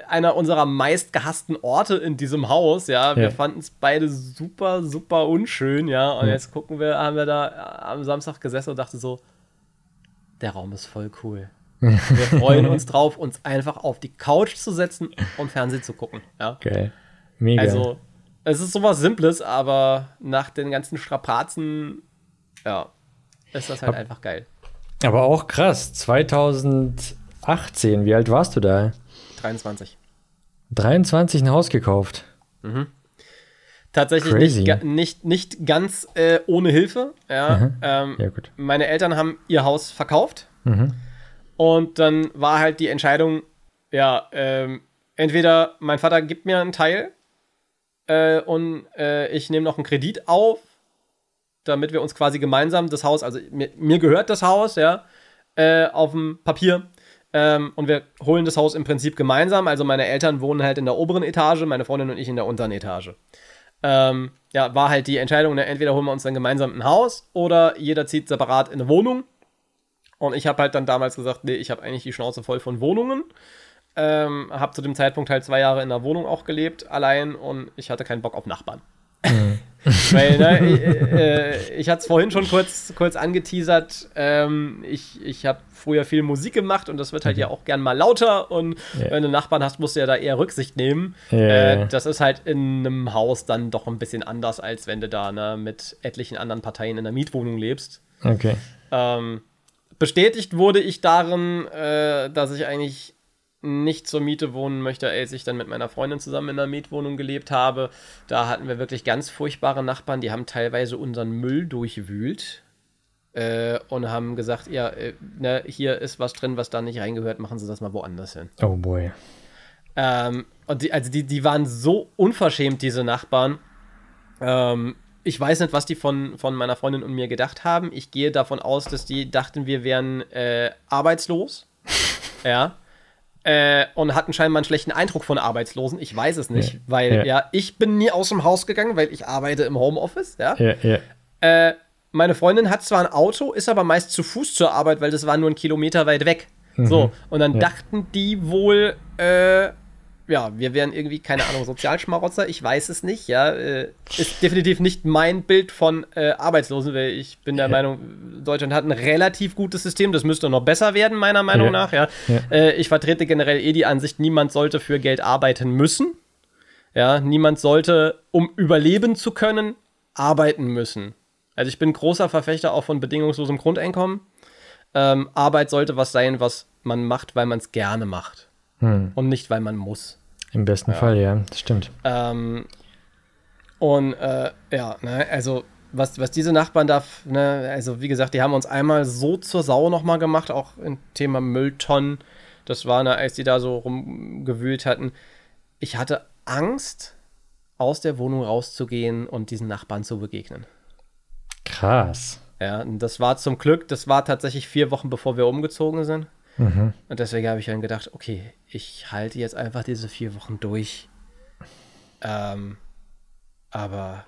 einer unserer meistgehassten Orte in diesem Haus, ja. Wir ja. fanden es beide super, super unschön, ja. Und ja. jetzt gucken wir, haben wir da am Samstag gesessen und dachte so, der Raum ist voll cool. wir freuen uns drauf, uns einfach auf die Couch zu setzen und Fernsehen zu gucken, ja. Geil. Mega. Also, es ist sowas Simples, aber nach den ganzen Strapazen, ja, ist das halt Ab, einfach geil. Aber auch krass, 2018, wie alt warst du da? 23. 23 ein Haus gekauft. Mhm. Tatsächlich nicht, nicht, nicht ganz äh, ohne Hilfe. Ja, mhm. ähm, ja, gut. Meine Eltern haben ihr Haus verkauft. Mhm. Und dann war halt die Entscheidung, ja, ähm, entweder mein Vater gibt mir einen Teil äh, und äh, ich nehme noch einen Kredit auf, damit wir uns quasi gemeinsam das Haus, also mir, mir gehört das Haus, ja, äh, auf dem Papier ähm, und wir holen das Haus im Prinzip gemeinsam. Also meine Eltern wohnen halt in der oberen Etage, meine Freundin und ich in der unteren Etage. Ähm, ja, war halt die Entscheidung, ne, entweder holen wir uns dann gemeinsam ein Haus oder jeder zieht separat in eine Wohnung. Und ich habe halt dann damals gesagt, nee, ich habe eigentlich die Schnauze voll von Wohnungen. Ähm, habe zu dem Zeitpunkt halt zwei Jahre in der Wohnung auch gelebt, allein und ich hatte keinen Bock auf Nachbarn. Mhm. Weil, ne, ich, äh, ich hatte es vorhin schon kurz, kurz angeteasert. Ähm, ich ich habe früher viel Musik gemacht und das wird halt mhm. ja auch gern mal lauter. Und yeah. wenn du Nachbarn hast, musst du ja da eher Rücksicht nehmen. Yeah. Äh, das ist halt in einem Haus dann doch ein bisschen anders, als wenn du da ne, mit etlichen anderen Parteien in einer Mietwohnung lebst. Okay. Ähm, bestätigt wurde ich darin, äh, dass ich eigentlich nicht zur Miete wohnen möchte, als ich dann mit meiner Freundin zusammen in einer Mietwohnung gelebt habe. Da hatten wir wirklich ganz furchtbare Nachbarn, die haben teilweise unseren Müll durchwühlt äh, und haben gesagt, ja, äh, ne, hier ist was drin, was da nicht reingehört, machen Sie das mal woanders hin. Oh boy. Ähm, und die, also die, die waren so unverschämt, diese Nachbarn. Ähm, ich weiß nicht, was die von, von meiner Freundin und mir gedacht haben. Ich gehe davon aus, dass die dachten, wir wären äh, arbeitslos. ja äh, und hatten scheinbar einen schlechten Eindruck von Arbeitslosen. Ich weiß es nicht, ja. weil ja. ja. ich bin nie aus dem Haus gegangen, weil ich arbeite im Homeoffice. Ja. ja äh, meine Freundin hat zwar ein Auto, ist aber meist zu Fuß zur Arbeit, weil das war nur ein Kilometer weit weg. Mhm. So, und dann dachten die wohl, äh, ja, wir wären irgendwie, keine Ahnung, Sozialschmarotzer, ich weiß es nicht, ja. Äh, ist definitiv nicht mein Bild von äh, Arbeitslosen, weil ich bin der ja. Meinung, Deutschland hat ein relativ gutes System, das müsste noch besser werden, meiner Meinung ja. nach, ja. ja. Äh, ich vertrete generell eh die Ansicht, niemand sollte für Geld arbeiten müssen. Ja, niemand sollte, um überleben zu können, arbeiten müssen. Also ich bin großer Verfechter auch von bedingungslosem Grundeinkommen. Ähm, Arbeit sollte was sein, was man macht, weil man es gerne macht. Hm. Und nicht, weil man muss. Im besten ja. Fall, ja, das stimmt. Ähm, und äh, ja, ne, also was, was diese Nachbarn da, ne, also wie gesagt, die haben uns einmal so zur Sau nochmal gemacht, auch im Thema Mülltonnen. Das war, ne, als die da so rumgewühlt hatten. Ich hatte Angst, aus der Wohnung rauszugehen und diesen Nachbarn zu begegnen. Krass. Ja, und das war zum Glück, das war tatsächlich vier Wochen bevor wir umgezogen sind. Mhm. Und deswegen habe ich dann gedacht, okay, ich halte jetzt einfach diese vier Wochen durch. Ähm, aber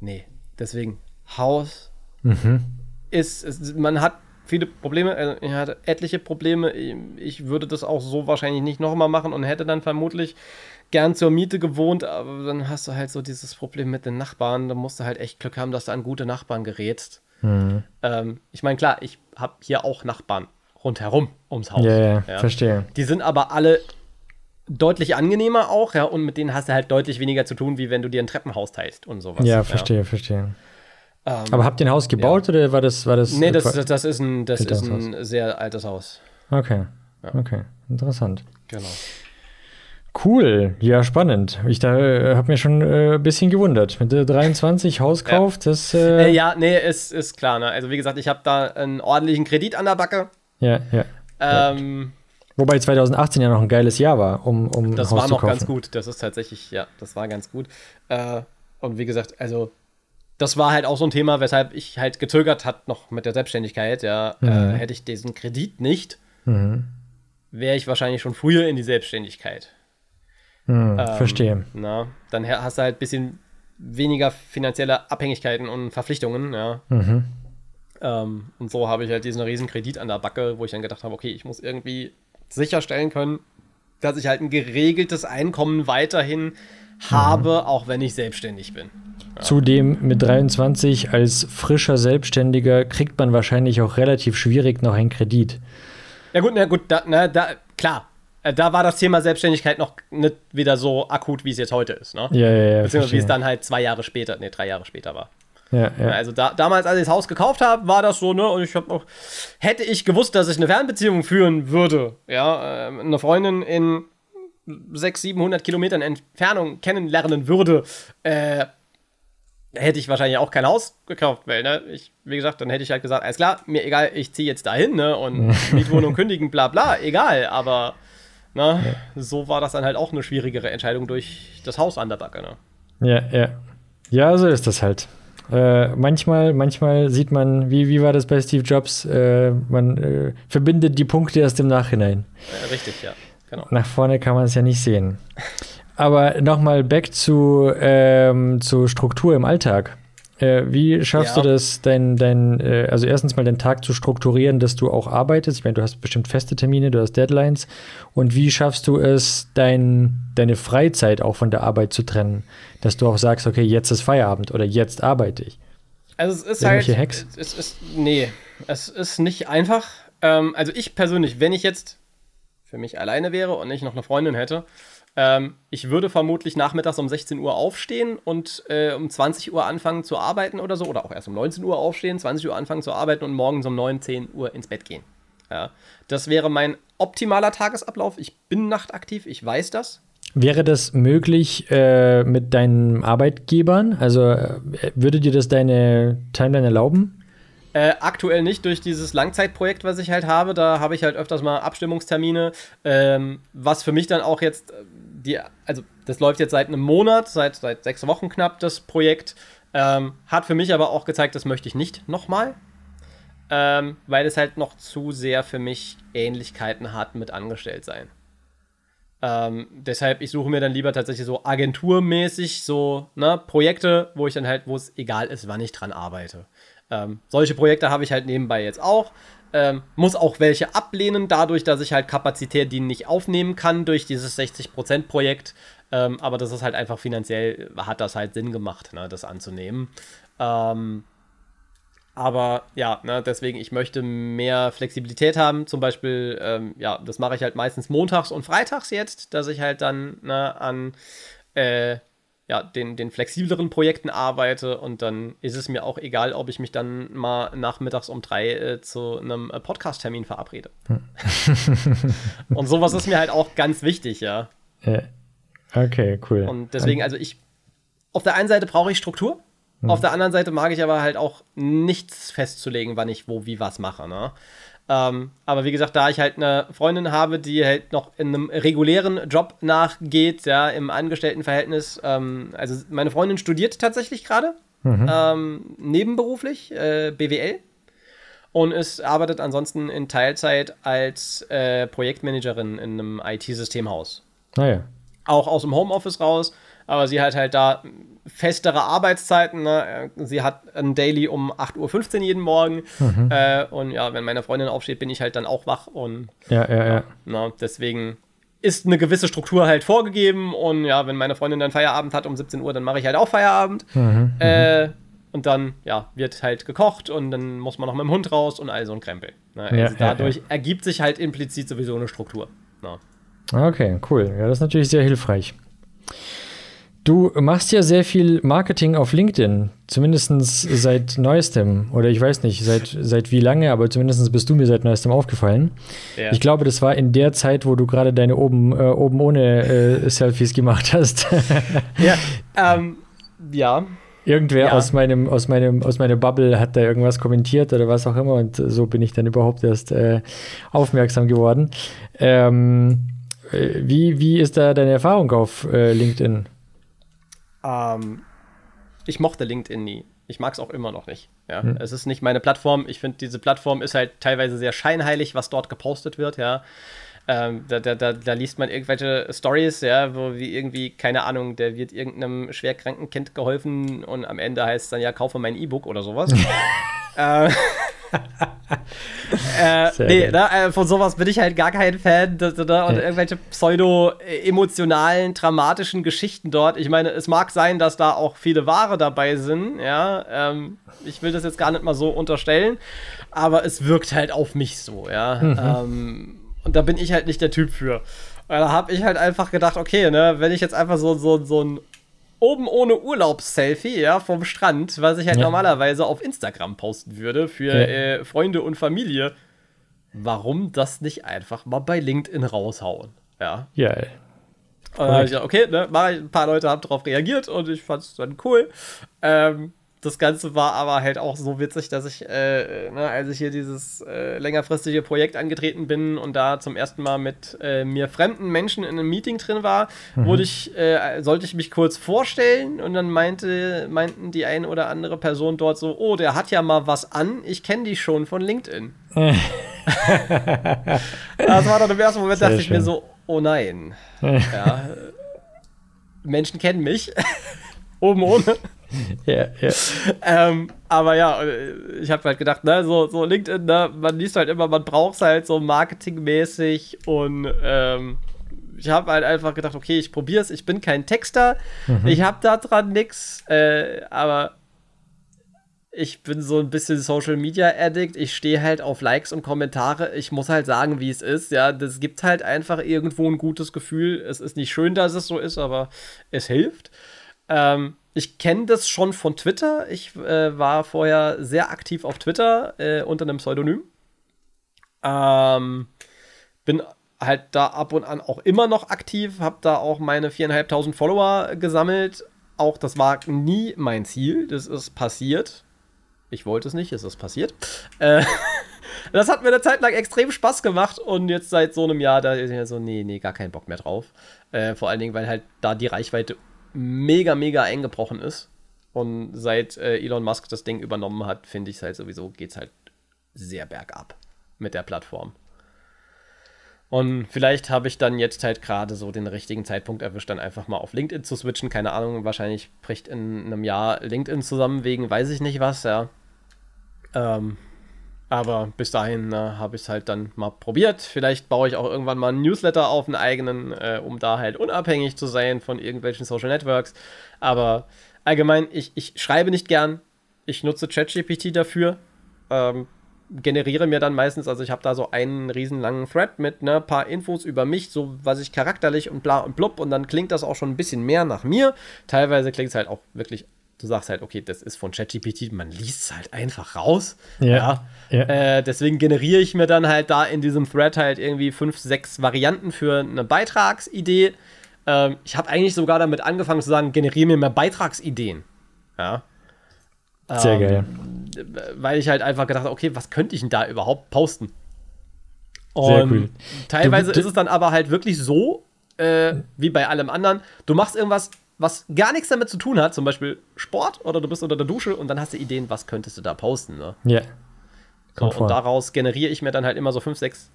nee, deswegen Haus mhm. ist, ist, man hat viele Probleme, also ich hatte etliche Probleme. Ich würde das auch so wahrscheinlich nicht nochmal machen und hätte dann vermutlich gern zur Miete gewohnt, aber dann hast du halt so dieses Problem mit den Nachbarn. Da musst du halt echt Glück haben, dass du an gute Nachbarn gerätst. Mhm. Ähm, ich meine, klar, ich habe hier auch Nachbarn rundherum ums Haus. Ja, ja, ja, verstehe. Die sind aber alle deutlich angenehmer auch, ja, und mit denen hast du halt deutlich weniger zu tun, wie wenn du dir ein Treppenhaus teilst und sowas. Ja, verstehe, ja. verstehe. Ähm, aber habt ihr ein Haus gebaut ja. oder war das, war das? Nee, das, das, das ist ein, das ist ein sehr altes Haus. Okay. Ja. Okay, interessant. Genau. Cool, ja, spannend. Ich da äh, habe mir schon äh, ein bisschen gewundert. Mit der 23 Hauskauf, ja. das. Äh, äh, ja, nee, ist, ist klar. Ne? Also, wie gesagt, ich habe da einen ordentlichen Kredit an der Backe. Ja, ja. Ähm, Wobei 2018 ja noch ein geiles Jahr war, um, um Das Haus war noch ganz gut. Das ist tatsächlich, ja, das war ganz gut. Äh, und wie gesagt, also das war halt auch so ein Thema, weshalb ich halt gezögert hat noch mit der Selbstständigkeit. Ja, mhm. äh, hätte ich diesen Kredit nicht, mhm. wäre ich wahrscheinlich schon früher in die Selbstständigkeit. Mhm, ähm, verstehe. Na, dann hast du halt ein bisschen weniger finanzielle Abhängigkeiten und Verpflichtungen. Ja. Mhm. Ähm, und so habe ich halt diesen riesen Kredit an der Backe, wo ich dann gedacht habe, okay, ich muss irgendwie sicherstellen können, dass ich halt ein geregeltes Einkommen weiterhin habe, mhm. auch wenn ich selbstständig bin. Ja. Zudem mit 23 als frischer Selbstständiger kriegt man wahrscheinlich auch relativ schwierig noch einen Kredit. Ja gut, na gut, da, na, da, klar, äh, da war das Thema Selbstständigkeit noch nicht wieder so akut, wie es jetzt heute ist. Ne? Ja, ja, ja. Beziehungsweise wie es dann halt zwei Jahre später, nee, drei Jahre später war. Ja, ja. Also da, damals, als ich das Haus gekauft habe, war das so, ne? Und ich habe auch, hätte ich gewusst, dass ich eine Fernbeziehung führen würde, ja, äh, eine Freundin in 600, 700 Kilometern Entfernung kennenlernen würde, äh, hätte ich wahrscheinlich auch kein Haus gekauft, weil, ne, ich, wie gesagt, dann hätte ich halt gesagt, alles klar, mir egal, ich ziehe jetzt dahin, ne, und Mietwohnung kündigen, bla bla, egal, aber, ne, ja. so war das dann halt auch eine schwierigere Entscheidung durch das Haus an der Backe, ne. Ja, ja. Ja, so ist das halt. Äh, manchmal, manchmal sieht man, wie, wie war das bei Steve Jobs? Äh, man äh, verbindet die Punkte erst im Nachhinein. richtig, ja. Genau. Nach vorne kann man es ja nicht sehen. Aber nochmal back zu, ähm, zu Struktur im Alltag. Äh, wie schaffst ja. du das, dein, dein, äh, also erstens mal den Tag zu strukturieren, dass du auch arbeitest? Ich meine, du hast bestimmt feste Termine, du hast Deadlines. Und wie schaffst du es, dein, deine Freizeit auch von der Arbeit zu trennen? Dass du auch sagst, okay, jetzt ist Feierabend oder jetzt arbeite ich. Also es ist Irgendwelche halt. Hacks? Es ist, nee, es ist nicht einfach. Ähm, also ich persönlich, wenn ich jetzt für mich alleine wäre und nicht noch eine Freundin hätte, ähm, ich würde vermutlich nachmittags um 16 Uhr aufstehen und äh, um 20 Uhr anfangen zu arbeiten oder so. Oder auch erst um 19 Uhr aufstehen, 20 Uhr anfangen zu arbeiten und morgens um 9, 10 Uhr ins Bett gehen. Ja, das wäre mein optimaler Tagesablauf. Ich bin nachtaktiv, ich weiß das. Wäre das möglich äh, mit deinen Arbeitgebern? Also äh, würde dir das deine Timeline erlauben? Äh, aktuell nicht durch dieses Langzeitprojekt, was ich halt habe. Da habe ich halt öfters mal Abstimmungstermine, ähm, was für mich dann auch jetzt äh, die, also das läuft jetzt seit einem Monat, seit, seit sechs Wochen knapp, das Projekt. Ähm, hat für mich aber auch gezeigt, das möchte ich nicht nochmal. Ähm, weil es halt noch zu sehr für mich Ähnlichkeiten hat mit Angestelltsein. Ähm, deshalb, ich suche mir dann lieber tatsächlich so agenturmäßig so ne, Projekte, wo ich dann halt, wo es egal ist, wann ich dran arbeite. Ähm, solche Projekte habe ich halt nebenbei jetzt auch. Ähm, muss auch welche ablehnen, dadurch, dass ich halt Kapazität die nicht aufnehmen kann durch dieses 60%-Projekt. Ähm, aber das ist halt einfach finanziell, hat das halt Sinn gemacht, ne, das anzunehmen. Ähm, aber ja, ne, deswegen, ich möchte mehr Flexibilität haben. Zum Beispiel, ähm, ja, das mache ich halt meistens montags und freitags jetzt, dass ich halt dann ne, an äh, ja, den, den flexibleren Projekten arbeite und dann ist es mir auch egal, ob ich mich dann mal nachmittags um drei äh, zu einem äh, Podcast-Termin verabrede. Hm. und sowas ist mir halt auch ganz wichtig, ja. ja. Okay, cool. Und deswegen, also ich, auf der einen Seite brauche ich Struktur, hm. auf der anderen Seite mag ich aber halt auch nichts festzulegen, wann ich wo, wie, was mache, ne? Ähm, aber wie gesagt, da ich halt eine Freundin habe, die halt noch in einem regulären Job nachgeht, ja, im Angestelltenverhältnis. Ähm, also meine Freundin studiert tatsächlich gerade, mhm. ähm, nebenberuflich, äh, BWL. Und ist, arbeitet ansonsten in Teilzeit als äh, Projektmanagerin in einem IT-Systemhaus. Naja. Ah, Auch aus dem Homeoffice raus aber sie hat halt da festere Arbeitszeiten. Ne? Sie hat ein Daily um 8.15 Uhr jeden Morgen. Mhm. Äh, und ja, wenn meine Freundin aufsteht, bin ich halt dann auch wach. Und ja, ja, ja. Na, deswegen ist eine gewisse Struktur halt vorgegeben. Und ja, wenn meine Freundin dann Feierabend hat um 17 Uhr, dann mache ich halt auch Feierabend. Mhm, mhm. äh, und dann, ja, wird halt gekocht und dann muss man noch mit dem Hund raus und all so ein Krempel. Ne? Also ja, dadurch ja, ergibt sich halt implizit sowieso eine Struktur. Na. Okay, cool. Ja, das ist natürlich sehr hilfreich. Du machst ja sehr viel Marketing auf LinkedIn, zumindest seit neuestem. Oder ich weiß nicht, seit, seit wie lange, aber zumindest bist du mir seit neuestem aufgefallen. Ja. Ich glaube, das war in der Zeit, wo du gerade deine oben, äh, oben ohne äh, Selfies gemacht hast. ja, ähm, ja. Irgendwer ja. aus meinem, aus meinem, aus meiner Bubble hat da irgendwas kommentiert oder was auch immer und so bin ich dann überhaupt erst äh, aufmerksam geworden. Ähm, äh, wie, wie ist da deine Erfahrung auf äh, LinkedIn? Ähm, ich mochte LinkedIn nie. Ich mag es auch immer noch nicht. Ja. Hm. Es ist nicht meine Plattform. Ich finde, diese Plattform ist halt teilweise sehr scheinheilig, was dort gepostet wird, ja. Ähm, da, da, da, da, liest man irgendwelche Stories, ja, wo wie irgendwie, keine Ahnung, der wird irgendeinem schwerkranken Kind geholfen und am Ende heißt es dann, ja, kaufe mein E-Book oder sowas. äh, äh, nee, ne, äh, von sowas bin ich halt gar kein Fan. Da, und ja. irgendwelche pseudo-emotionalen, dramatischen Geschichten dort. Ich meine, es mag sein, dass da auch viele Ware dabei sind. Ja, ähm, ich will das jetzt gar nicht mal so unterstellen, aber es wirkt halt auf mich so. Ja, mhm. ähm, und da bin ich halt nicht der Typ für. Da habe ich halt einfach gedacht, okay, ne, wenn ich jetzt einfach so, so, so ein oben ohne Urlaubsselfie, ja, vom Strand, was ich halt ja. normalerweise auf Instagram posten würde für ja. äh, Freunde und Familie. Warum das nicht einfach mal bei LinkedIn raushauen? Ja. Ja. Und dann habe ich gedacht, okay, ne, ein paar Leute haben darauf reagiert und ich fand es dann cool. Ähm, das Ganze war aber halt auch so witzig, dass ich, äh, ne, als ich hier dieses äh, längerfristige Projekt angetreten bin und da zum ersten Mal mit äh, mir fremden Menschen in einem Meeting drin war, mhm. wurde ich, äh, sollte ich mich kurz vorstellen und dann meinte, meinten die eine oder andere Person dort so, oh, der hat ja mal was an, ich kenne die schon von LinkedIn. das war dann im ersten Moment, Sehr dachte schön. ich mir so, oh nein. ja, Menschen kennen mich. Oben ohne. ja, ja. Ähm, aber ja, ich habe halt gedacht, ne, so, so LinkedIn, ne, man liest halt immer, man braucht es halt so marketingmäßig und ähm, ich habe halt einfach gedacht, okay, ich probiere es. Ich bin kein Texter, mhm. ich habe da dran nichts, äh, aber ich bin so ein bisschen Social Media Addict. Ich stehe halt auf Likes und Kommentare. Ich muss halt sagen, wie es ist. Ja, das gibt halt einfach irgendwo ein gutes Gefühl. Es ist nicht schön, dass es so ist, aber es hilft. Ähm, ich kenne das schon von Twitter. Ich äh, war vorher sehr aktiv auf Twitter äh, unter einem Pseudonym. Ähm, bin halt da ab und an auch immer noch aktiv, habe da auch meine viereinhalbtausend Follower gesammelt. Auch das war nie mein Ziel, das ist passiert. Ich wollte es nicht, es ist passiert. Äh, das hat mir eine Zeit lang extrem Spaß gemacht und jetzt seit so einem Jahr, da ist mir so, nee, nee, gar keinen Bock mehr drauf. Äh, vor allen Dingen, weil halt da die Reichweite mega, mega eingebrochen ist. Und seit äh, Elon Musk das Ding übernommen hat, finde ich es halt sowieso, geht es halt sehr bergab mit der Plattform. Und vielleicht habe ich dann jetzt halt gerade so den richtigen Zeitpunkt erwischt, dann einfach mal auf LinkedIn zu switchen. Keine Ahnung, wahrscheinlich bricht in einem Jahr LinkedIn zusammen wegen weiß ich nicht was, ja. Ähm, aber bis dahin äh, habe ich es halt dann mal probiert. Vielleicht baue ich auch irgendwann mal einen Newsletter auf einen eigenen, äh, um da halt unabhängig zu sein von irgendwelchen Social Networks. Aber allgemein, ich, ich schreibe nicht gern. Ich nutze ChatGPT dafür. Ähm, generiere mir dann meistens, also ich habe da so einen riesen langen Thread mit ne paar Infos über mich, so was ich charakterlich und bla und blub und dann klingt das auch schon ein bisschen mehr nach mir. Teilweise klingt es halt auch wirklich, du sagst halt, okay, das ist von ChatGPT, man liest es halt einfach raus. Ja. ja. Äh, deswegen generiere ich mir dann halt da in diesem Thread halt irgendwie fünf, sechs Varianten für eine Beitragsidee. Ähm, ich habe eigentlich sogar damit angefangen zu sagen, generiere mir mehr Beitragsideen. Ja. Sehr ähm, geil. Weil ich halt einfach gedacht habe, okay, was könnte ich denn da überhaupt posten? Und Sehr cool. teilweise du, du, ist es dann aber halt wirklich so, äh, wie bei allem anderen, du machst irgendwas, was gar nichts damit zu tun hat, zum Beispiel Sport oder du bist unter der Dusche und dann hast du Ideen, was könntest du da posten, ne? Ja. So, und daraus generiere ich mir dann halt immer so fünf, sechs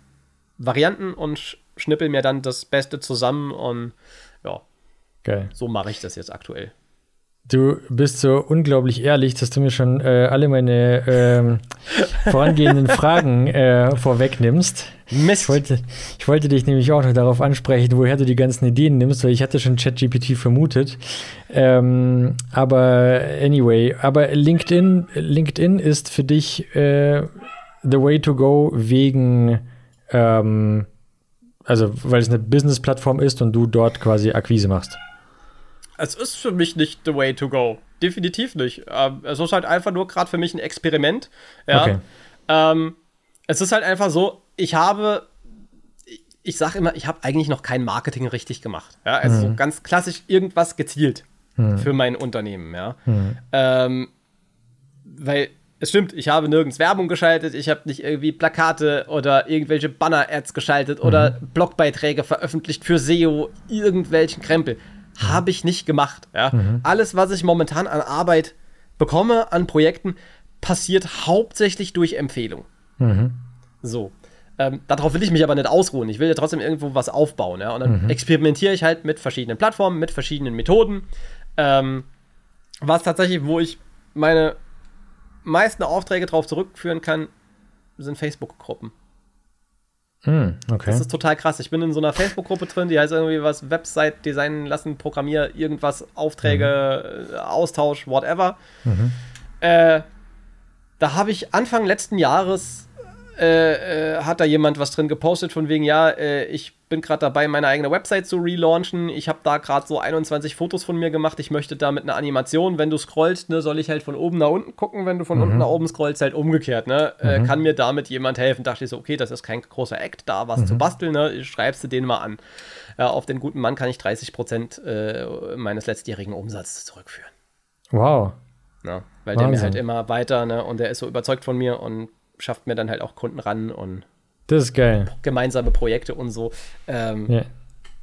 Varianten und schnippel mir dann das Beste zusammen und ja. Geil. So mache ich das jetzt aktuell. Du bist so unglaublich ehrlich, dass du mir schon äh, alle meine ähm, vorangehenden Fragen äh, vorwegnimmst. Mist. Ich wollte, ich wollte dich nämlich auch noch darauf ansprechen, woher du die ganzen Ideen nimmst, weil ich hatte schon ChatGPT vermutet. Ähm, aber anyway, aber LinkedIn, LinkedIn ist für dich äh, the way to go wegen, ähm, also weil es eine Business-Plattform ist und du dort quasi Akquise machst es ist für mich nicht the way to go. Definitiv nicht. Ähm, es ist halt einfach nur gerade für mich ein Experiment. Ja. Okay. Ähm, es ist halt einfach so, ich habe, ich sage immer, ich habe eigentlich noch kein Marketing richtig gemacht. Ja, also mhm. so ganz klassisch irgendwas gezielt mhm. für mein Unternehmen. Ja. Mhm. Ähm, weil es stimmt, ich habe nirgends Werbung geschaltet, ich habe nicht irgendwie Plakate oder irgendwelche Banner-Ads geschaltet oder mhm. Blogbeiträge veröffentlicht für SEO, irgendwelchen Krempel. Habe ich nicht gemacht. Ja? Mhm. Alles, was ich momentan an Arbeit bekomme, an Projekten, passiert hauptsächlich durch Empfehlung. Mhm. So. Ähm, darauf will ich mich aber nicht ausruhen. Ich will ja trotzdem irgendwo was aufbauen. Ja? Und dann mhm. experimentiere ich halt mit verschiedenen Plattformen, mit verschiedenen Methoden. Ähm, was tatsächlich, wo ich meine meisten Aufträge darauf zurückführen kann, sind Facebook-Gruppen. Mm, okay. Das ist total krass. Ich bin in so einer Facebook-Gruppe drin, die heißt irgendwie was Website designen lassen, Programmier, irgendwas, Aufträge, mhm. Austausch, whatever. Mhm. Äh, da habe ich Anfang letzten Jahres äh, äh, hat da jemand was drin gepostet von wegen, ja, äh, ich bin gerade dabei, meine eigene Website zu relaunchen. Ich habe da gerade so 21 Fotos von mir gemacht. Ich möchte da mit einer Animation, wenn du scrollst, ne, soll ich halt von oben nach unten gucken. Wenn du von mhm. unten nach oben scrollst, halt umgekehrt. Ne? Äh, mhm. kann mir damit jemand helfen? Dachte ich so, okay, das ist kein großer Act, da was mhm. zu basteln. Ne? Schreibst du den mal an. Ja, auf den guten Mann kann ich 30 Prozent äh, meines letztjährigen Umsatzes zurückführen. Wow. Ja, weil Wahnsinn. der mir halt immer weiter, ne, und der ist so überzeugt von mir und schafft mir dann halt auch Kunden ran und das ist geil. gemeinsame Projekte und so. Ähm, yeah.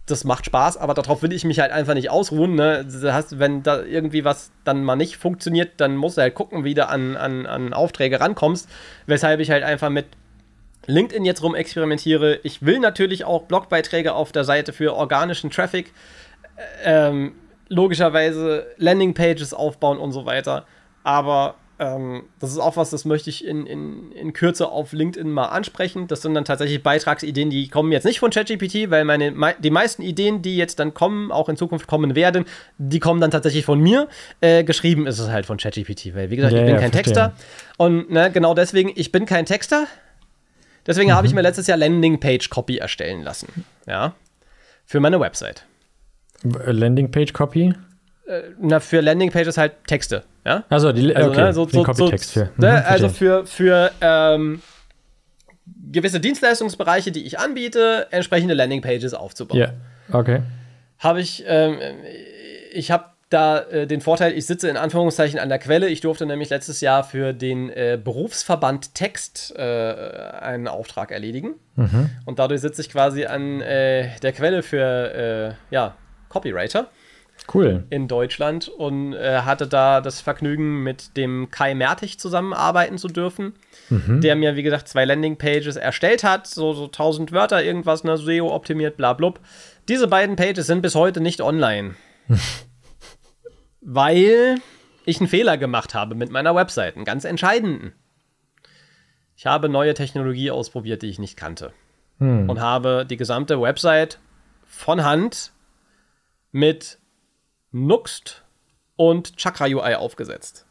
Das macht Spaß, aber darauf will ich mich halt einfach nicht ausruhen. Ne? Das heißt, wenn da irgendwie was dann mal nicht funktioniert, dann musst du halt gucken, wie du an, an, an Aufträge rankommst. Weshalb ich halt einfach mit LinkedIn jetzt rum experimentiere. Ich will natürlich auch Blogbeiträge auf der Seite für organischen Traffic. Ähm, logischerweise Landingpages aufbauen und so weiter. Aber ähm, das ist auch was, das möchte ich in, in, in Kürze auf LinkedIn mal ansprechen. Das sind dann tatsächlich Beitragsideen, die kommen jetzt nicht von ChatGPT, weil meine, die meisten Ideen, die jetzt dann kommen, auch in Zukunft kommen werden, die kommen dann tatsächlich von mir. Äh, geschrieben ist es halt von ChatGPT, weil wie gesagt, ja, ich bin ja, kein verstehe. Texter. Und ne, genau deswegen, ich bin kein Texter. Deswegen mhm. habe ich mir letztes Jahr Landingpage-Copy erstellen lassen. Ja. Für meine Website. Landingpage-Copy? Äh, na, für Landingpages halt Texte. Ja? Also, die, also, okay, ne, so, so, Copytext für. Ne, mhm, also für, für ähm, gewisse Dienstleistungsbereiche, die ich anbiete, entsprechende Landingpages aufzubauen. Ja, okay. Habe ich, ähm, ich habe da äh, den Vorteil, ich sitze in Anführungszeichen an der Quelle. Ich durfte nämlich letztes Jahr für den äh, Berufsverband Text äh, einen Auftrag erledigen. Mhm. Und dadurch sitze ich quasi an äh, der Quelle für äh, ja, Copywriter. Cool. In Deutschland und äh, hatte da das Vergnügen, mit dem Kai Mertig zusammenarbeiten zu dürfen, mhm. der mir, wie gesagt, zwei Landingpages erstellt hat, so, so 1000 Wörter, irgendwas, ne, SEO optimiert, bla, blub. Diese beiden Pages sind bis heute nicht online. weil ich einen Fehler gemacht habe mit meiner Website, einen ganz entscheidenden. Ich habe neue Technologie ausprobiert, die ich nicht kannte. Hm. Und habe die gesamte Website von Hand mit Nuxt und Chakra UI aufgesetzt.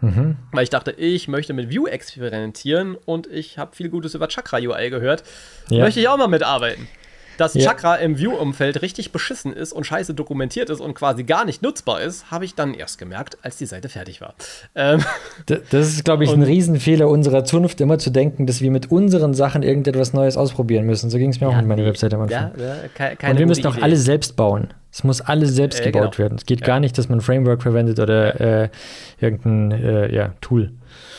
Mhm. Weil ich dachte, ich möchte mit View experimentieren und ich habe viel Gutes über Chakra UI gehört. Ja. Möchte ich auch mal mitarbeiten dass ja. Chakra im View-Umfeld richtig beschissen ist und scheiße dokumentiert ist und quasi gar nicht nutzbar ist, habe ich dann erst gemerkt, als die Seite fertig war. Ähm das ist, glaube ich, ein Riesenfehler unserer Zunft, immer zu denken, dass wir mit unseren Sachen irgendetwas Neues ausprobieren müssen. So ging es mir ja, auch mit meiner. Webseite am Anfang. Ja, ja, keine und wir müssen auch Idee. alles selbst bauen. Es muss alles selbst äh, gebaut genau. werden. Es geht gar nicht, dass man ein Framework verwendet oder äh, irgendein äh, ja, Tool.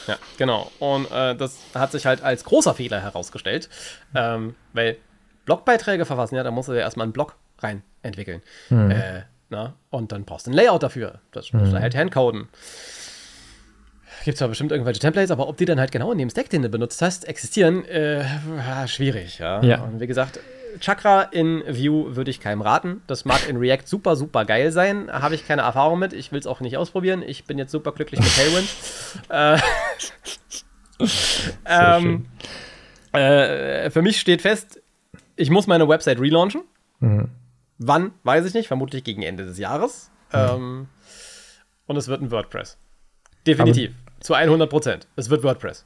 Ja, genau. Und äh, das hat sich halt als großer Fehler herausgestellt, ähm, weil Blogbeiträge verfassen, ja, da musst du ja erstmal einen Blog rein entwickeln. Hm. Äh, na? Und dann brauchst du ein Layout dafür. Das musst hm. du halt handcoden. Gibt zwar bestimmt irgendwelche Templates, aber ob die dann halt genau in dem Stack, den du benutzt hast, existieren, äh, schwierig. Ja? ja. Und wie gesagt, Chakra in Vue würde ich keinem raten. Das mag in React super, super geil sein. Habe ich keine Erfahrung mit. Ich will es auch nicht ausprobieren. Ich bin jetzt super glücklich mit Tailwind. äh, ähm, äh, für mich steht fest, ich muss meine Website relaunchen. Mhm. Wann, weiß ich nicht, vermutlich gegen Ende des Jahres. Mhm. Ähm, und es wird ein WordPress. Definitiv. Aber zu 100 Prozent. Es wird WordPress.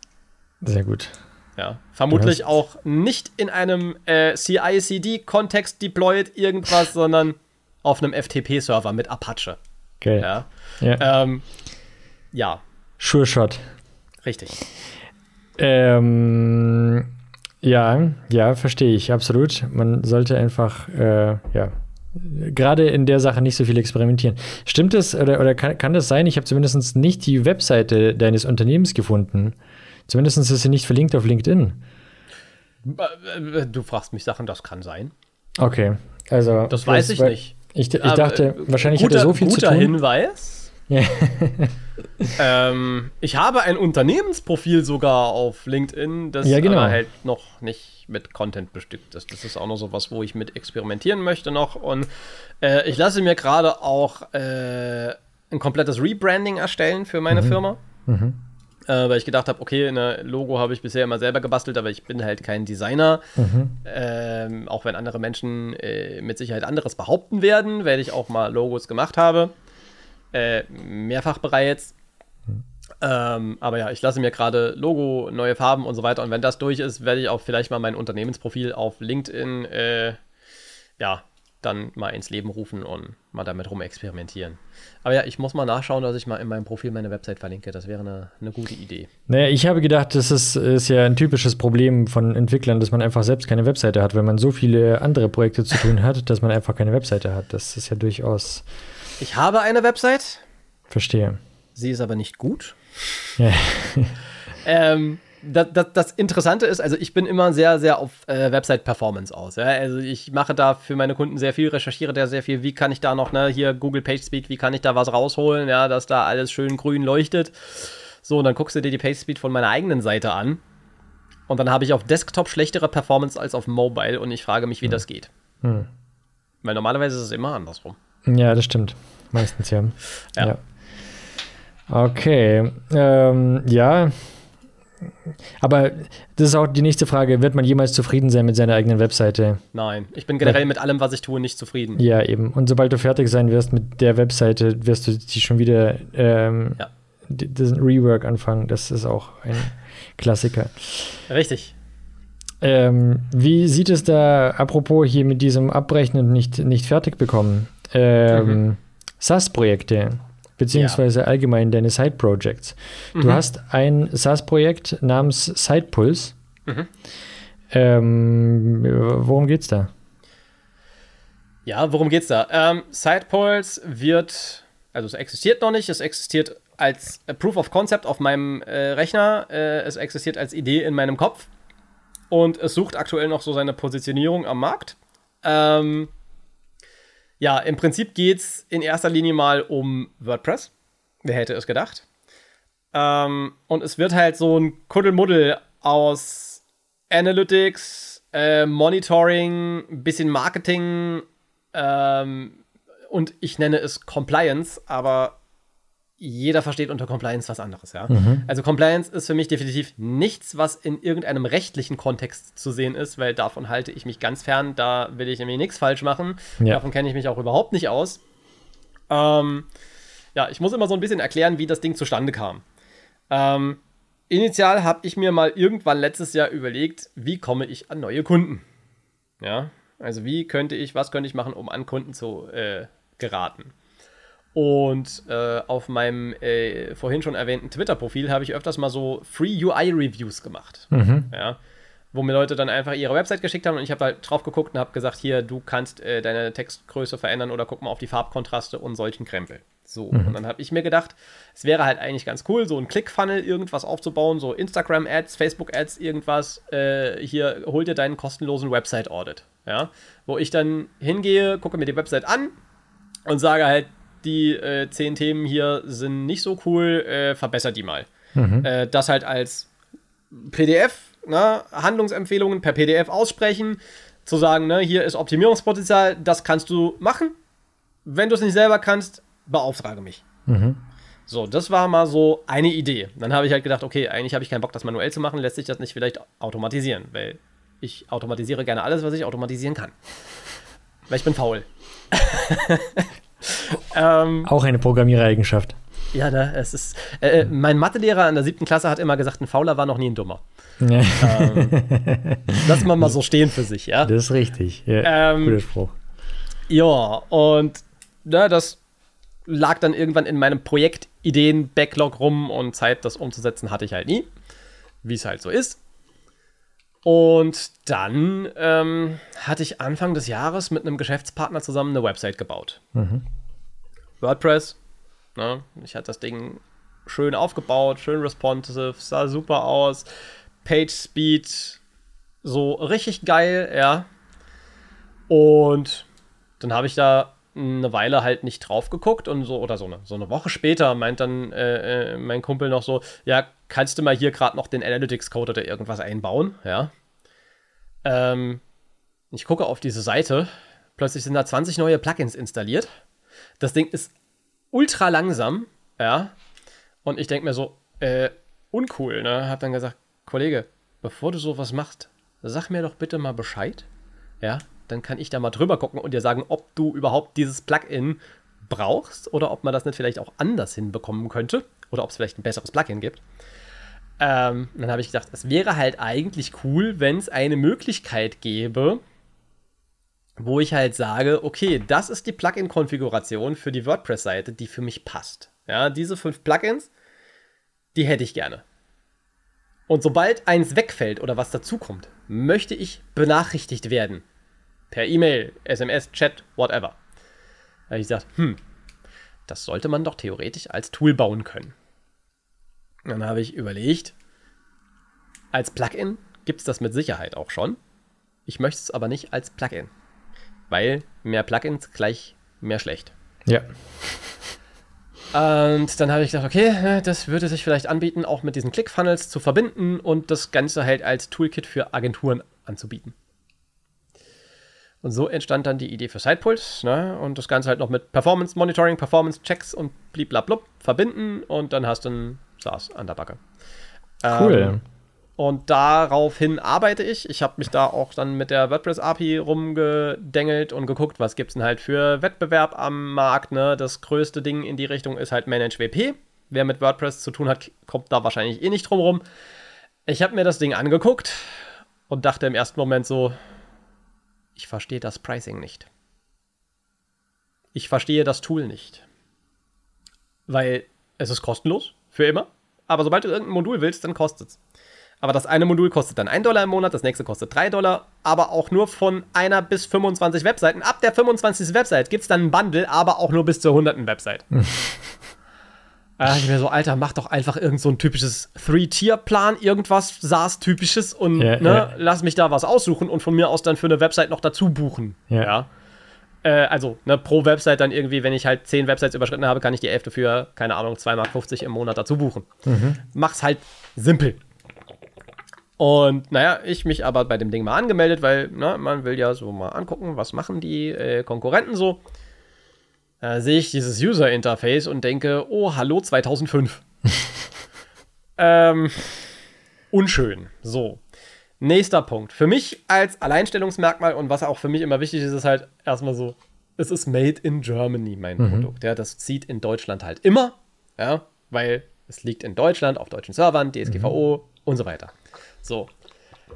Sehr gut. Ja, vermutlich auch nicht in einem äh, CI-CD-Kontext deployed irgendwas, sondern auf einem FTP-Server mit Apache. Okay. Ja. Ja. Ähm, ja. Sure Shot. Richtig. Ähm, ja, ja, verstehe ich, absolut. Man sollte einfach, äh, ja, gerade in der Sache nicht so viel experimentieren. Stimmt es oder, oder kann, kann das sein? Ich habe zumindest nicht die Webseite deines Unternehmens gefunden. Zumindest ist sie nicht verlinkt auf LinkedIn. Äh, du fragst mich Sachen, das kann sein. Okay, also. Das weiß ich nicht. Ich, ich dachte, Aber, wahrscheinlich guter, hat er so viel zu tun. Guter Hinweis. ähm, ich habe ein Unternehmensprofil sogar auf LinkedIn, das ja, genau. halt noch nicht mit Content bestückt ist. Das ist auch noch so was, wo ich mit experimentieren möchte noch. Und äh, ich lasse mir gerade auch äh, ein komplettes Rebranding erstellen für meine mhm. Firma. Mhm. Äh, weil ich gedacht habe, okay, ein Logo habe ich bisher immer selber gebastelt, aber ich bin halt kein Designer. Mhm. Ähm, auch wenn andere Menschen äh, mit Sicherheit anderes behaupten werden, werde ich auch mal Logos gemacht habe äh, mehrfach bereits. Hm. Ähm, aber ja, ich lasse mir gerade Logo, neue Farben und so weiter. Und wenn das durch ist, werde ich auch vielleicht mal mein Unternehmensprofil auf LinkedIn, äh, ja, dann mal ins Leben rufen und mal damit rumexperimentieren. Aber ja, ich muss mal nachschauen, dass ich mal in meinem Profil meine Website verlinke. Das wäre eine, eine gute Idee. Naja, ich habe gedacht, das ist, ist ja ein typisches Problem von Entwicklern, dass man einfach selbst keine Webseite hat, wenn man so viele andere Projekte zu tun hat, dass man einfach keine Webseite hat. Das ist ja durchaus ich habe eine Website. Verstehe. Sie ist aber nicht gut. Ja. ähm, das, das, das, Interessante ist, also ich bin immer sehr, sehr auf äh, Website-Performance aus. Ja? Also ich mache da für meine Kunden sehr viel, recherchiere da sehr viel, wie kann ich da noch, ne, hier Google PageSpeed, wie kann ich da was rausholen, ja, dass da alles schön grün leuchtet. So, und dann guckst du dir die PageSpeed von meiner eigenen Seite an. Und dann habe ich auf Desktop schlechtere Performance als auf Mobile und ich frage mich, wie hm. das geht. Hm. Weil normalerweise ist es immer andersrum. Ja, das stimmt. Meistens ja. Ja. ja. Okay. Ähm, ja. Aber das ist auch die nächste Frage. Wird man jemals zufrieden sein mit seiner eigenen Webseite? Nein, ich bin generell mit allem, was ich tue, nicht zufrieden. Ja, eben. Und sobald du fertig sein wirst mit der Webseite, wirst du die schon wieder ähm, Ja. diesen Rework anfangen. Das ist auch ein Klassiker. Richtig. Ähm, wie sieht es da, apropos hier mit diesem Abbrechen und nicht, nicht fertig bekommen, ähm, Mhm. SaaS-Projekte, beziehungsweise allgemein deine Side-Projects. Du Mhm. hast ein SaaS-Projekt namens SidePulse. Mhm. Ähm, worum geht's da? Ja, worum geht's da? Ähm, SidePulse wird, also es existiert noch nicht, es existiert als Proof of Concept auf meinem äh, Rechner, äh, es existiert als Idee in meinem Kopf und es sucht aktuell noch so seine Positionierung am Markt. Ähm, ja, im Prinzip geht's in erster Linie mal um WordPress. Wer hätte es gedacht? Ähm, und es wird halt so ein Kuddelmuddel aus Analytics, äh, Monitoring, bisschen Marketing ähm, und ich nenne es Compliance, aber jeder versteht unter Compliance was anderes, ja. Also Compliance ist für mich definitiv nichts, was in irgendeinem rechtlichen Kontext zu sehen ist, weil davon halte ich mich ganz fern. Da will ich nämlich nichts falsch machen. Ja. Davon kenne ich mich auch überhaupt nicht aus. Ähm, ja, ich muss immer so ein bisschen erklären, wie das Ding zustande kam. Ähm, initial habe ich mir mal irgendwann letztes Jahr überlegt, wie komme ich an neue Kunden? Ja, also wie könnte ich, was könnte ich machen, um an Kunden zu äh, geraten? Und äh, auf meinem äh, vorhin schon erwähnten Twitter-Profil habe ich öfters mal so Free UI-Reviews gemacht. Ja, wo mir Leute dann einfach ihre Website geschickt haben und ich habe halt drauf geguckt und habe gesagt, hier, du kannst äh, deine Textgröße verändern oder guck mal auf die Farbkontraste und solchen Krempel. So, und dann habe ich mir gedacht, es wäre halt eigentlich ganz cool, so ein Click-Funnel irgendwas aufzubauen, so Instagram-Ads, Facebook-Ads, irgendwas. Äh, hier, hol dir deinen kostenlosen Website-Audit. Ja, wo ich dann hingehe, gucke mir die Website an und sage halt, die äh, zehn Themen hier sind nicht so cool, äh, verbessere die mal. Äh, das halt als PDF, ne, Handlungsempfehlungen per PDF aussprechen, zu sagen, ne, hier ist Optimierungspotenzial, das kannst du machen. Wenn du es nicht selber kannst, beauftrage mich. So, das war mal so eine Idee. Dann habe ich halt gedacht, okay, eigentlich habe ich keinen Bock, das manuell zu machen, lässt sich das nicht vielleicht automatisieren, weil ich automatisiere gerne alles, was ich automatisieren kann. Weil ich bin faul. ähm, Auch eine Programmierereigenschaft. ja, ne, es ist. Äh, äh, mein Mathelehrer in der siebten Klasse hat immer gesagt, ein Fauler war noch nie ein Dummer. Ja, Lass mal mal so stehen für sich, ja. das ist richtig. Ja, Ähm, guter Spruch. Ja, und ne, das lag dann irgendwann in meinem Projektideen-Backlog rum und Zeit, das umzusetzen, hatte ich halt nie. Wie es halt so ist. Und dann ähm, hatte ich Anfang des Jahres mit einem Geschäftspartner zusammen eine Website gebaut. WordPress. Ne? Ich hatte das Ding schön aufgebaut, schön responsive, sah super aus. Page Speed, so richtig geil, ja. Und dann habe ich da eine Weile halt nicht drauf geguckt und so, oder so eine, so eine Woche später meint dann äh, äh, mein Kumpel noch so, ja, kannst du mal hier gerade noch den Analytics-Code oder irgendwas einbauen, ja. Ähm, ich gucke auf diese Seite, plötzlich sind da 20 neue Plugins installiert. Das Ding ist ultra langsam, ja. Und ich denke mir so, äh, uncool, ne? Hab dann gesagt, Kollege, bevor du sowas machst, sag mir doch bitte mal Bescheid, ja. Dann kann ich da mal drüber gucken und dir sagen, ob du überhaupt dieses Plugin brauchst oder ob man das nicht vielleicht auch anders hinbekommen könnte oder ob es vielleicht ein besseres Plugin gibt. Ähm, dann habe ich gedacht, es wäre halt eigentlich cool, wenn es eine Möglichkeit gäbe, wo ich halt sage, okay, das ist die Plugin-Konfiguration für die WordPress-Seite, die für mich passt. Ja, diese fünf Plugins, die hätte ich gerne. Und sobald eins wegfällt oder was dazukommt, möchte ich benachrichtigt werden. Per E-Mail, SMS, Chat, whatever. Da habe ich gesagt, hm, das sollte man doch theoretisch als Tool bauen können. Dann habe ich überlegt, als Plugin gibt es das mit Sicherheit auch schon. Ich möchte es aber nicht als Plugin, weil mehr Plugins gleich mehr schlecht. Ja. Und dann habe ich gedacht, okay, das würde sich vielleicht anbieten, auch mit diesen ClickFunnels zu verbinden und das Ganze halt als Toolkit für Agenturen anzubieten. Und so entstand dann die Idee für Sidepult, ne? Und das Ganze halt noch mit Performance Monitoring, Performance Checks und bliblablub verbinden und dann hast du ein SaaS an der Backe. Cool. Ähm, und daraufhin arbeite ich. Ich habe mich da auch dann mit der WordPress API rumgedengelt und geguckt, was gibt es denn halt für Wettbewerb am Markt. Ne? Das größte Ding in die Richtung ist halt ManageWP. Wer mit WordPress zu tun hat, kommt da wahrscheinlich eh nicht drum rum. Ich habe mir das Ding angeguckt und dachte im ersten Moment so, ich verstehe das Pricing nicht. Ich verstehe das Tool nicht. Weil es ist kostenlos, für immer. Aber sobald du irgendein Modul willst, dann kostet es. Aber das eine Modul kostet dann 1 Dollar im Monat, das nächste kostet 3 Dollar, aber auch nur von einer bis 25 Webseiten. Ab der 25. Website gibt es dann ein Bundle, aber auch nur bis zur 100. Website. äh, ich mir so, Alter, mach doch einfach irgend so ein typisches Three-Tier-Plan, irgendwas SaaS-typisches und Ja, ne, ja. lass mich da was aussuchen und von mir aus dann für eine Website noch dazu buchen. Ja. Äh, also, ne, pro Website dann irgendwie, wenn ich halt 10 Websites überschritten habe, kann ich die 11. für, keine Ahnung, 2,50 Mark im Monat dazu buchen. Mach's halt simpel. Und naja, ich mich aber bei dem Ding mal angemeldet, weil ne, man will ja so mal angucken, was machen die äh, Konkurrenten so. Da sehe ich dieses User-Interface und denke, oh, hallo 2005. ähm, unschön. So. Nächster Punkt. Für mich als Alleinstellungsmerkmal und was auch für mich immer wichtig ist, ist halt erstmal so, es ist made in Germany, mein Produkt. Ja, das zieht in Deutschland halt immer, ja, weil es liegt in Deutschland auf deutschen Servern, DSGVO und so weiter. So.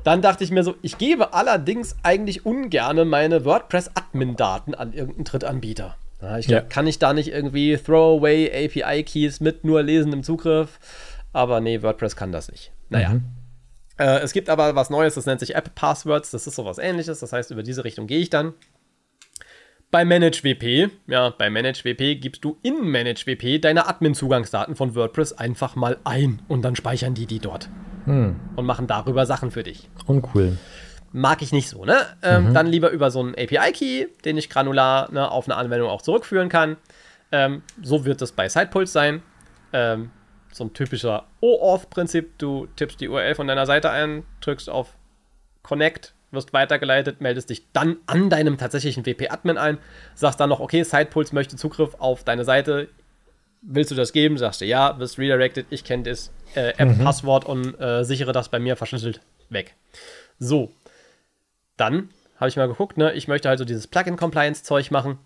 Dann dachte ich mir so, ich gebe allerdings eigentlich ungerne meine WordPress-Admin-Daten an irgendeinen Drittanbieter. Ja, ich glaub, Ja. kann ich da nicht irgendwie Throwaway API-Keys mit nur lesendem Zugriff? Aber nee, WordPress kann das nicht. Naja. Äh, es gibt aber was Neues, das nennt sich App Passwords. Das ist sowas ähnliches. Das heißt, über diese Richtung gehe ich dann. Bei ManageWP, ja, bei ManageWP gibst du in ManageWP deine Admin-Zugangsdaten von WordPress einfach mal ein und dann speichern die die dort und machen darüber Sachen für dich. Uncool. Mag ich nicht so, ne? Ähm, Dann lieber über so einen API-Key, den ich granular ne, auf eine Anwendung auch zurückführen kann. Ähm, so wird es bei Sidepulse sein. Ähm, so ein typischer OAuth-Prinzip. Du tippst die URL von deiner Seite ein, drückst auf Connect, wirst weitergeleitet, meldest dich dann an deinem tatsächlichen WP-Admin ein, sagst dann noch, okay, Sidepulse möchte Zugriff auf deine Seite. Willst du das geben? Sagst du ja, wirst redirected, ich kenne das äh, App-Passwort und äh, sichere das bei mir verschlüsselt weg. So, dann habe ich mal geguckt, ne? Ich möchte halt so dieses Plugin-Compliance-Zeug machen.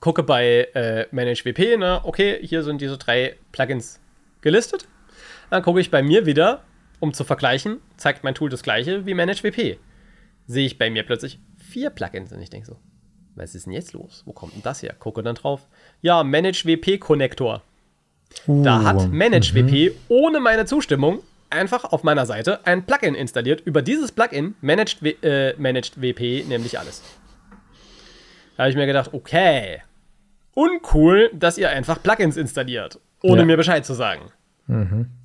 Gucke bei äh, ManageWP, ne? Okay, hier sind diese drei Plugins gelistet. Dann gucke ich bei mir wieder, um zu vergleichen, zeigt mein Tool das gleiche wie ManageWP. Sehe ich bei mir plötzlich vier Plugins und ich denke so, was ist denn jetzt los? Wo kommt denn das her? Gucke dann drauf. Ja, ManageWP-Konnektor. Da Uh, hat ManageWP ohne meine Zustimmung einfach auf meiner Seite ein Plugin installiert. Über dieses Plugin managt, W- äh, managt WP nämlich alles. Da habe ich mir gedacht, okay, uncool, dass ihr einfach Plugins installiert, ohne Ja. mir Bescheid zu sagen.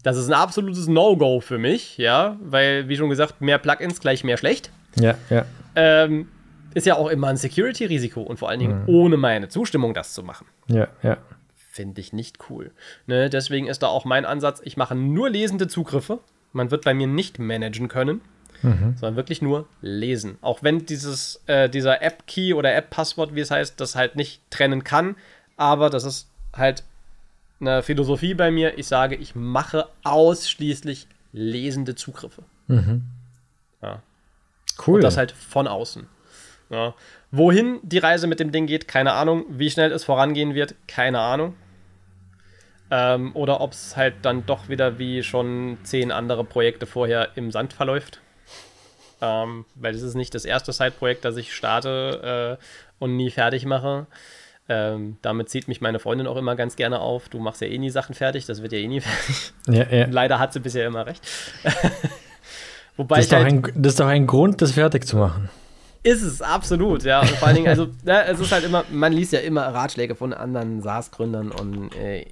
Das ist ein absolutes No-Go für mich, ja, weil, wie schon gesagt, mehr Plugins gleich mehr schlecht. Ja, ja. Ähm, ist ja auch immer ein Security-Risiko und vor allen Dingen ohne meine Zustimmung das zu machen Ja, ja. finde ich nicht cool. Ne, deswegen ist da auch mein Ansatz, ich mache nur lesende Zugriffe. Man wird bei mir nicht managen können, sondern wirklich nur lesen. Auch wenn dieses, äh, dieser App-Key oder App-Passwort, wie es heißt, das halt nicht trennen kann. Aber das ist halt eine Philosophie bei mir. Ich sage, ich mache ausschließlich lesende Zugriffe. Ja. Cool. Und das halt von außen. Ja. Wohin die Reise mit dem Ding geht, keine Ahnung. Wie schnell es vorangehen wird, keine Ahnung. Ähm, oder ob es halt dann doch wieder wie schon zehn andere Projekte vorher im Sand verläuft. Ähm, weil das ist nicht das erste Side-Projekt, das ich starte äh, und nie fertig mache. Ähm, damit zieht mich meine Freundin auch immer ganz gerne auf. Du machst ja eh nie Sachen fertig, das wird ja eh nie fertig. ja, ja. Leider hat sie bisher immer recht. Wobei Das, ist halt ein, das ist doch ein Grund, das fertig zu machen. Ist es, absolut, ja. Und vor allen Dingen, also, ja, es ist halt immer, man liest ja immer Ratschläge von anderen SaaS-Gründern und äh,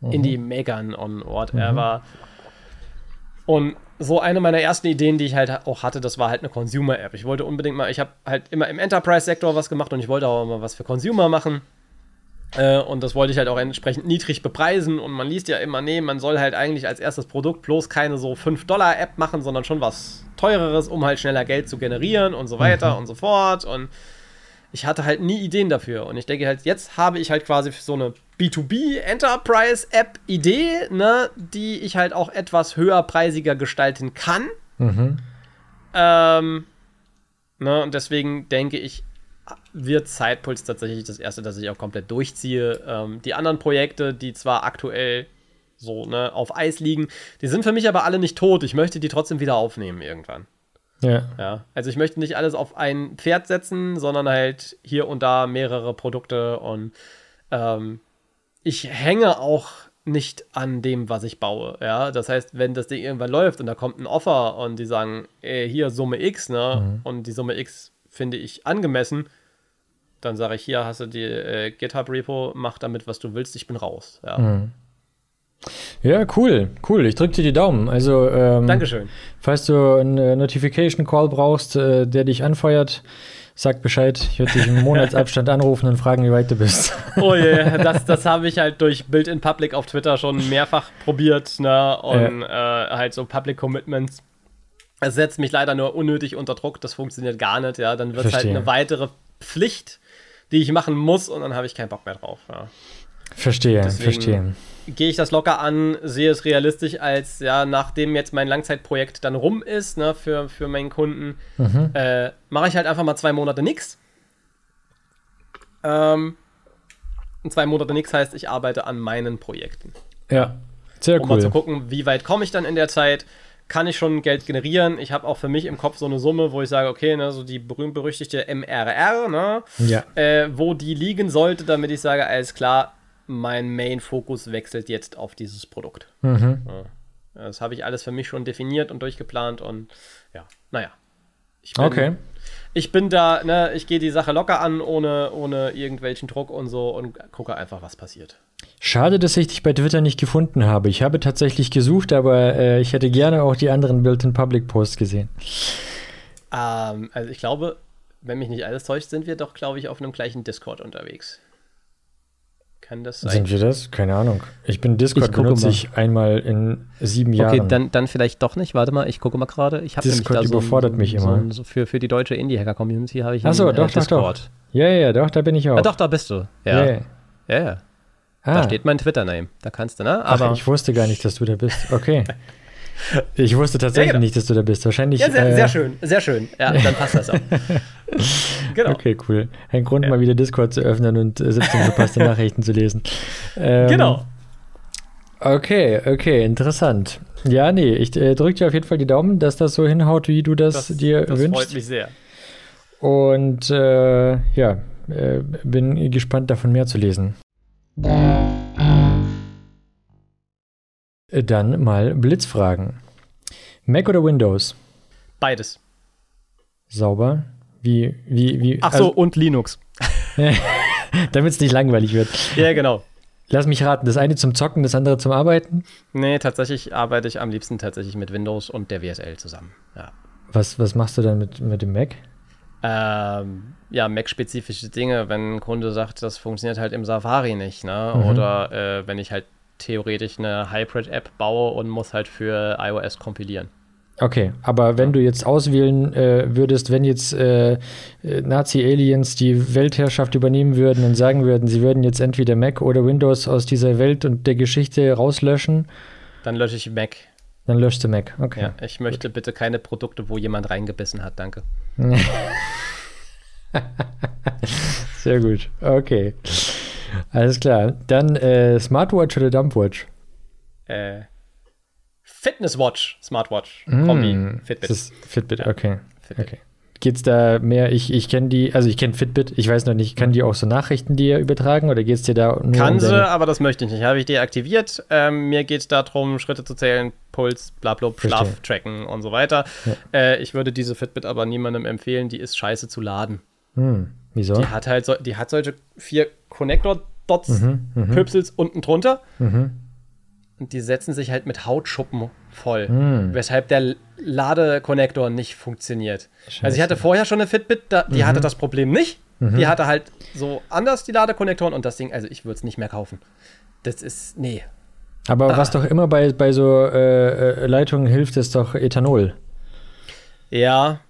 Indie-Makern und whatever. Und so eine meiner ersten Ideen, die ich halt auch hatte, das war halt eine Consumer-App. Ich wollte unbedingt mal, ich habe halt immer im Enterprise-Sektor was gemacht und ich wollte auch mal was für Consumer machen. Äh, und das wollte ich halt auch entsprechend niedrig bepreisen. Und man liest ja immer, nee, man soll halt eigentlich als erstes Produkt bloß keine so 5-Dollar-App machen, sondern schon was teureres, um halt schneller Geld zu generieren und so weiter mhm. und so fort. Und ich hatte halt nie Ideen dafür. Und ich denke halt, jetzt habe ich halt quasi so eine B2B-Enterprise-App-Idee, ne, die ich halt auch etwas höherpreisiger gestalten kann. Mhm. Ähm, ne, und deswegen denke ich, wird Zeitpuls tatsächlich das erste, das ich auch komplett durchziehe. Ähm, die anderen Projekte, die zwar aktuell so ne, auf Eis liegen, die sind für mich aber alle nicht tot. Ich möchte die trotzdem wieder aufnehmen irgendwann. Ja. ja. Also ich möchte nicht alles auf ein Pferd setzen, sondern halt hier und da mehrere Produkte und ähm, ich hänge auch nicht an dem, was ich baue. Ja, das heißt, wenn das Ding irgendwann läuft und da kommt ein Offer und die sagen, ey, hier Summe X, ne, mhm. und die Summe X finde ich angemessen, dann sage ich, hier hast du die äh, GitHub-Repo, mach damit, was du willst, ich bin raus. Ja. Mhm. Ja, cool, cool. Ich drücke dir die Daumen. Also, ähm, Dankeschön. Falls du einen äh, Notification Call brauchst, äh, der dich anfeuert, sag Bescheid. Ich würde dich im Monatsabstand anrufen und fragen, wie weit du bist. Oh je, yeah, das, das habe ich halt durch Bild in Public auf Twitter schon mehrfach probiert, ne? Und ja. äh, halt so Public Commitments. Es setzt mich leider nur unnötig unter Druck, das funktioniert gar nicht, ja. Dann wird es halt eine weitere Pflicht, die ich machen muss und dann habe ich keinen Bock mehr drauf. Ja. Verstehe, Deswegen verstehe. Gehe ich das locker an, sehe es realistisch als, ja, nachdem jetzt mein Langzeitprojekt dann rum ist, ne, für, für meinen Kunden, mhm. äh, mache ich halt einfach mal zwei Monate nichts. Ähm, und zwei Monate nichts heißt, ich arbeite an meinen Projekten. Ja, sehr um cool. Um mal zu gucken, wie weit komme ich dann in der Zeit, kann ich schon Geld generieren. Ich habe auch für mich im Kopf so eine Summe, wo ich sage, okay, ne, so die berühmt-berüchtigte MRR, ne, ja. äh, wo die liegen sollte, damit ich sage, alles klar, mein Main-Fokus wechselt jetzt auf dieses Produkt. Mhm. Ja. Das habe ich alles für mich schon definiert und durchgeplant und ja, naja. Ich bin, okay. Ich bin da, ne, ich gehe die Sache locker an, ohne, ohne irgendwelchen Druck und so und gucke einfach, was passiert. Schade, dass ich dich bei Twitter nicht gefunden habe. Ich habe tatsächlich gesucht, aber äh, ich hätte gerne auch die anderen Built-in-Public-Posts gesehen. Ähm, also ich glaube, wenn mich nicht alles täuscht, sind wir doch, glaube ich, auf einem gleichen Discord unterwegs. Kann das sein? Sind wir das? Keine Ahnung. Ich bin Discord ich benutze ich einmal in sieben Jahren. Okay, dann, dann vielleicht doch nicht. Warte mal, ich gucke mal gerade. Ich Discord überfordert so, mich immer. So, für, für die deutsche Indie-Hacker-Community habe ich Achso, einen, doch, äh, Discord. Doch, doch. Ja, ja, doch, da bin ich auch. Ah, doch, da bist du. Ja, ja, ja. ja. Ah. Da steht mein Twitter-Name. Da kannst du, ne? Aber Ach, ich wusste gar nicht, dass du da bist. Okay. Ich wusste tatsächlich ja, genau. nicht, dass du da bist. Wahrscheinlich. Ja, sehr, äh, sehr schön, sehr schön. Ja, dann passt das auch. genau. Okay, cool. Ein Grund, ja. mal wieder Discord zu öffnen und 17 äh, verpasste Nachrichten zu lesen. Ähm, genau. Okay, okay, interessant. Ja, nee, ich äh, drücke dir auf jeden Fall die Daumen, dass das so hinhaut, wie du das, das dir das wünschst. Das freut mich sehr. Und äh, ja, äh, bin gespannt, davon mehr zu lesen. Dann mal Blitzfragen. Mac oder Windows? Beides. Sauber. Wie, wie, wie. Ach so, also, und Linux. Damit es nicht langweilig wird. Ja, genau. Lass mich raten, das eine zum Zocken, das andere zum Arbeiten? Nee, tatsächlich arbeite ich am liebsten tatsächlich mit Windows und der WSL zusammen. Ja. Was, was machst du dann mit, mit dem Mac? Ähm, ja, Mac-spezifische Dinge, wenn ein Kunde sagt, das funktioniert halt im Safari nicht, ne? Mhm. Oder äh, wenn ich halt theoretisch eine Hybrid-App baue und muss halt für iOS kompilieren. Okay, aber wenn du jetzt auswählen äh, würdest, wenn jetzt äh, äh, Nazi-Aliens die Weltherrschaft übernehmen würden und sagen würden, sie würden jetzt entweder Mac oder Windows aus dieser Welt und der Geschichte rauslöschen. Dann lösche ich Mac. Dann löschst du Mac, okay. Ja, ich möchte Gut. bitte keine Produkte, wo jemand reingebissen hat, danke. Sehr gut, okay. Alles klar. Dann äh, Smartwatch oder Dumpwatch? Äh, Fitnesswatch, Smartwatch, mm, Kombi, Fitbit. Das ist Fitbit, okay. Fitbit. okay. Geht's da mehr, ich, ich kenne die, also ich kenne Fitbit, ich weiß noch nicht, kann die auch so Nachrichten dir übertragen oder geht's dir da nur Kann um sie, aber das möchte ich nicht. Habe ich deaktiviert. Ähm, mir geht es darum, Schritte zu zählen, Puls, blablabla, Schlaf tracken und so weiter. Ja. Äh, ich würde diese Fitbit aber niemandem empfehlen, die ist scheiße zu laden. Hm. Wieso? Die hat halt so, die hat solche vier Connector-Dots, mhm, mhm. Pöpsels unten drunter. Mhm. Und die setzen sich halt mit Hautschuppen voll, mhm. weshalb der Ladekonnektor nicht funktioniert. Scheiße. Also ich hatte vorher schon eine Fitbit, da, die mhm. hatte das Problem nicht. Mhm. Die hatte halt so anders die Ladekonnektoren und das Ding, also ich würde es nicht mehr kaufen. Das ist, nee. Aber ah. was doch immer bei, bei so äh, äh Leitungen hilft, ist doch Ethanol. Ja,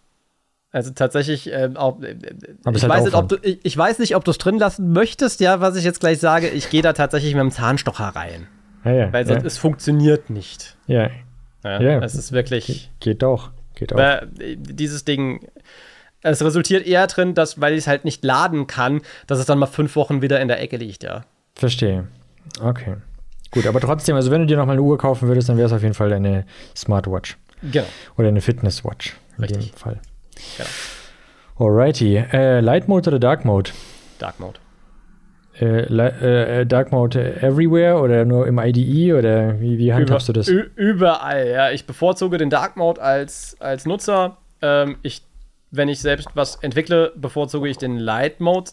also tatsächlich, äh, auch, äh, ich, halt weiß nicht, ob du, ich, ich, weiß nicht, ob du es drin lassen möchtest, ja, was ich jetzt gleich sage. Ich gehe da tatsächlich mit dem Zahnstocher rein. Ja, ja, weil ja. es funktioniert nicht. Ja. Ja, ja. Es ist wirklich. Ge geht doch. Geht auch. Äh, dieses Ding, es resultiert eher drin, dass, weil ich es halt nicht laden kann, dass es dann mal fünf Wochen wieder in der Ecke liegt, ja. Verstehe. Okay. Gut, aber trotzdem, also wenn du dir noch mal eine Uhr kaufen würdest, dann wäre es auf jeden Fall eine Smartwatch. Genau. Oder eine Fitnesswatch in Richtig. dem Fall. Genau. Alrighty. Äh, Light Mode oder Dark Mode? Dark Mode. Äh, äh, Dark Mode everywhere oder nur im IDE oder wie, wie handhabst Über, du das? Überall, ja. Ich bevorzuge den Dark Mode als, als Nutzer. Ähm, ich, wenn ich selbst was entwickle, bevorzuge ich den Light Mode.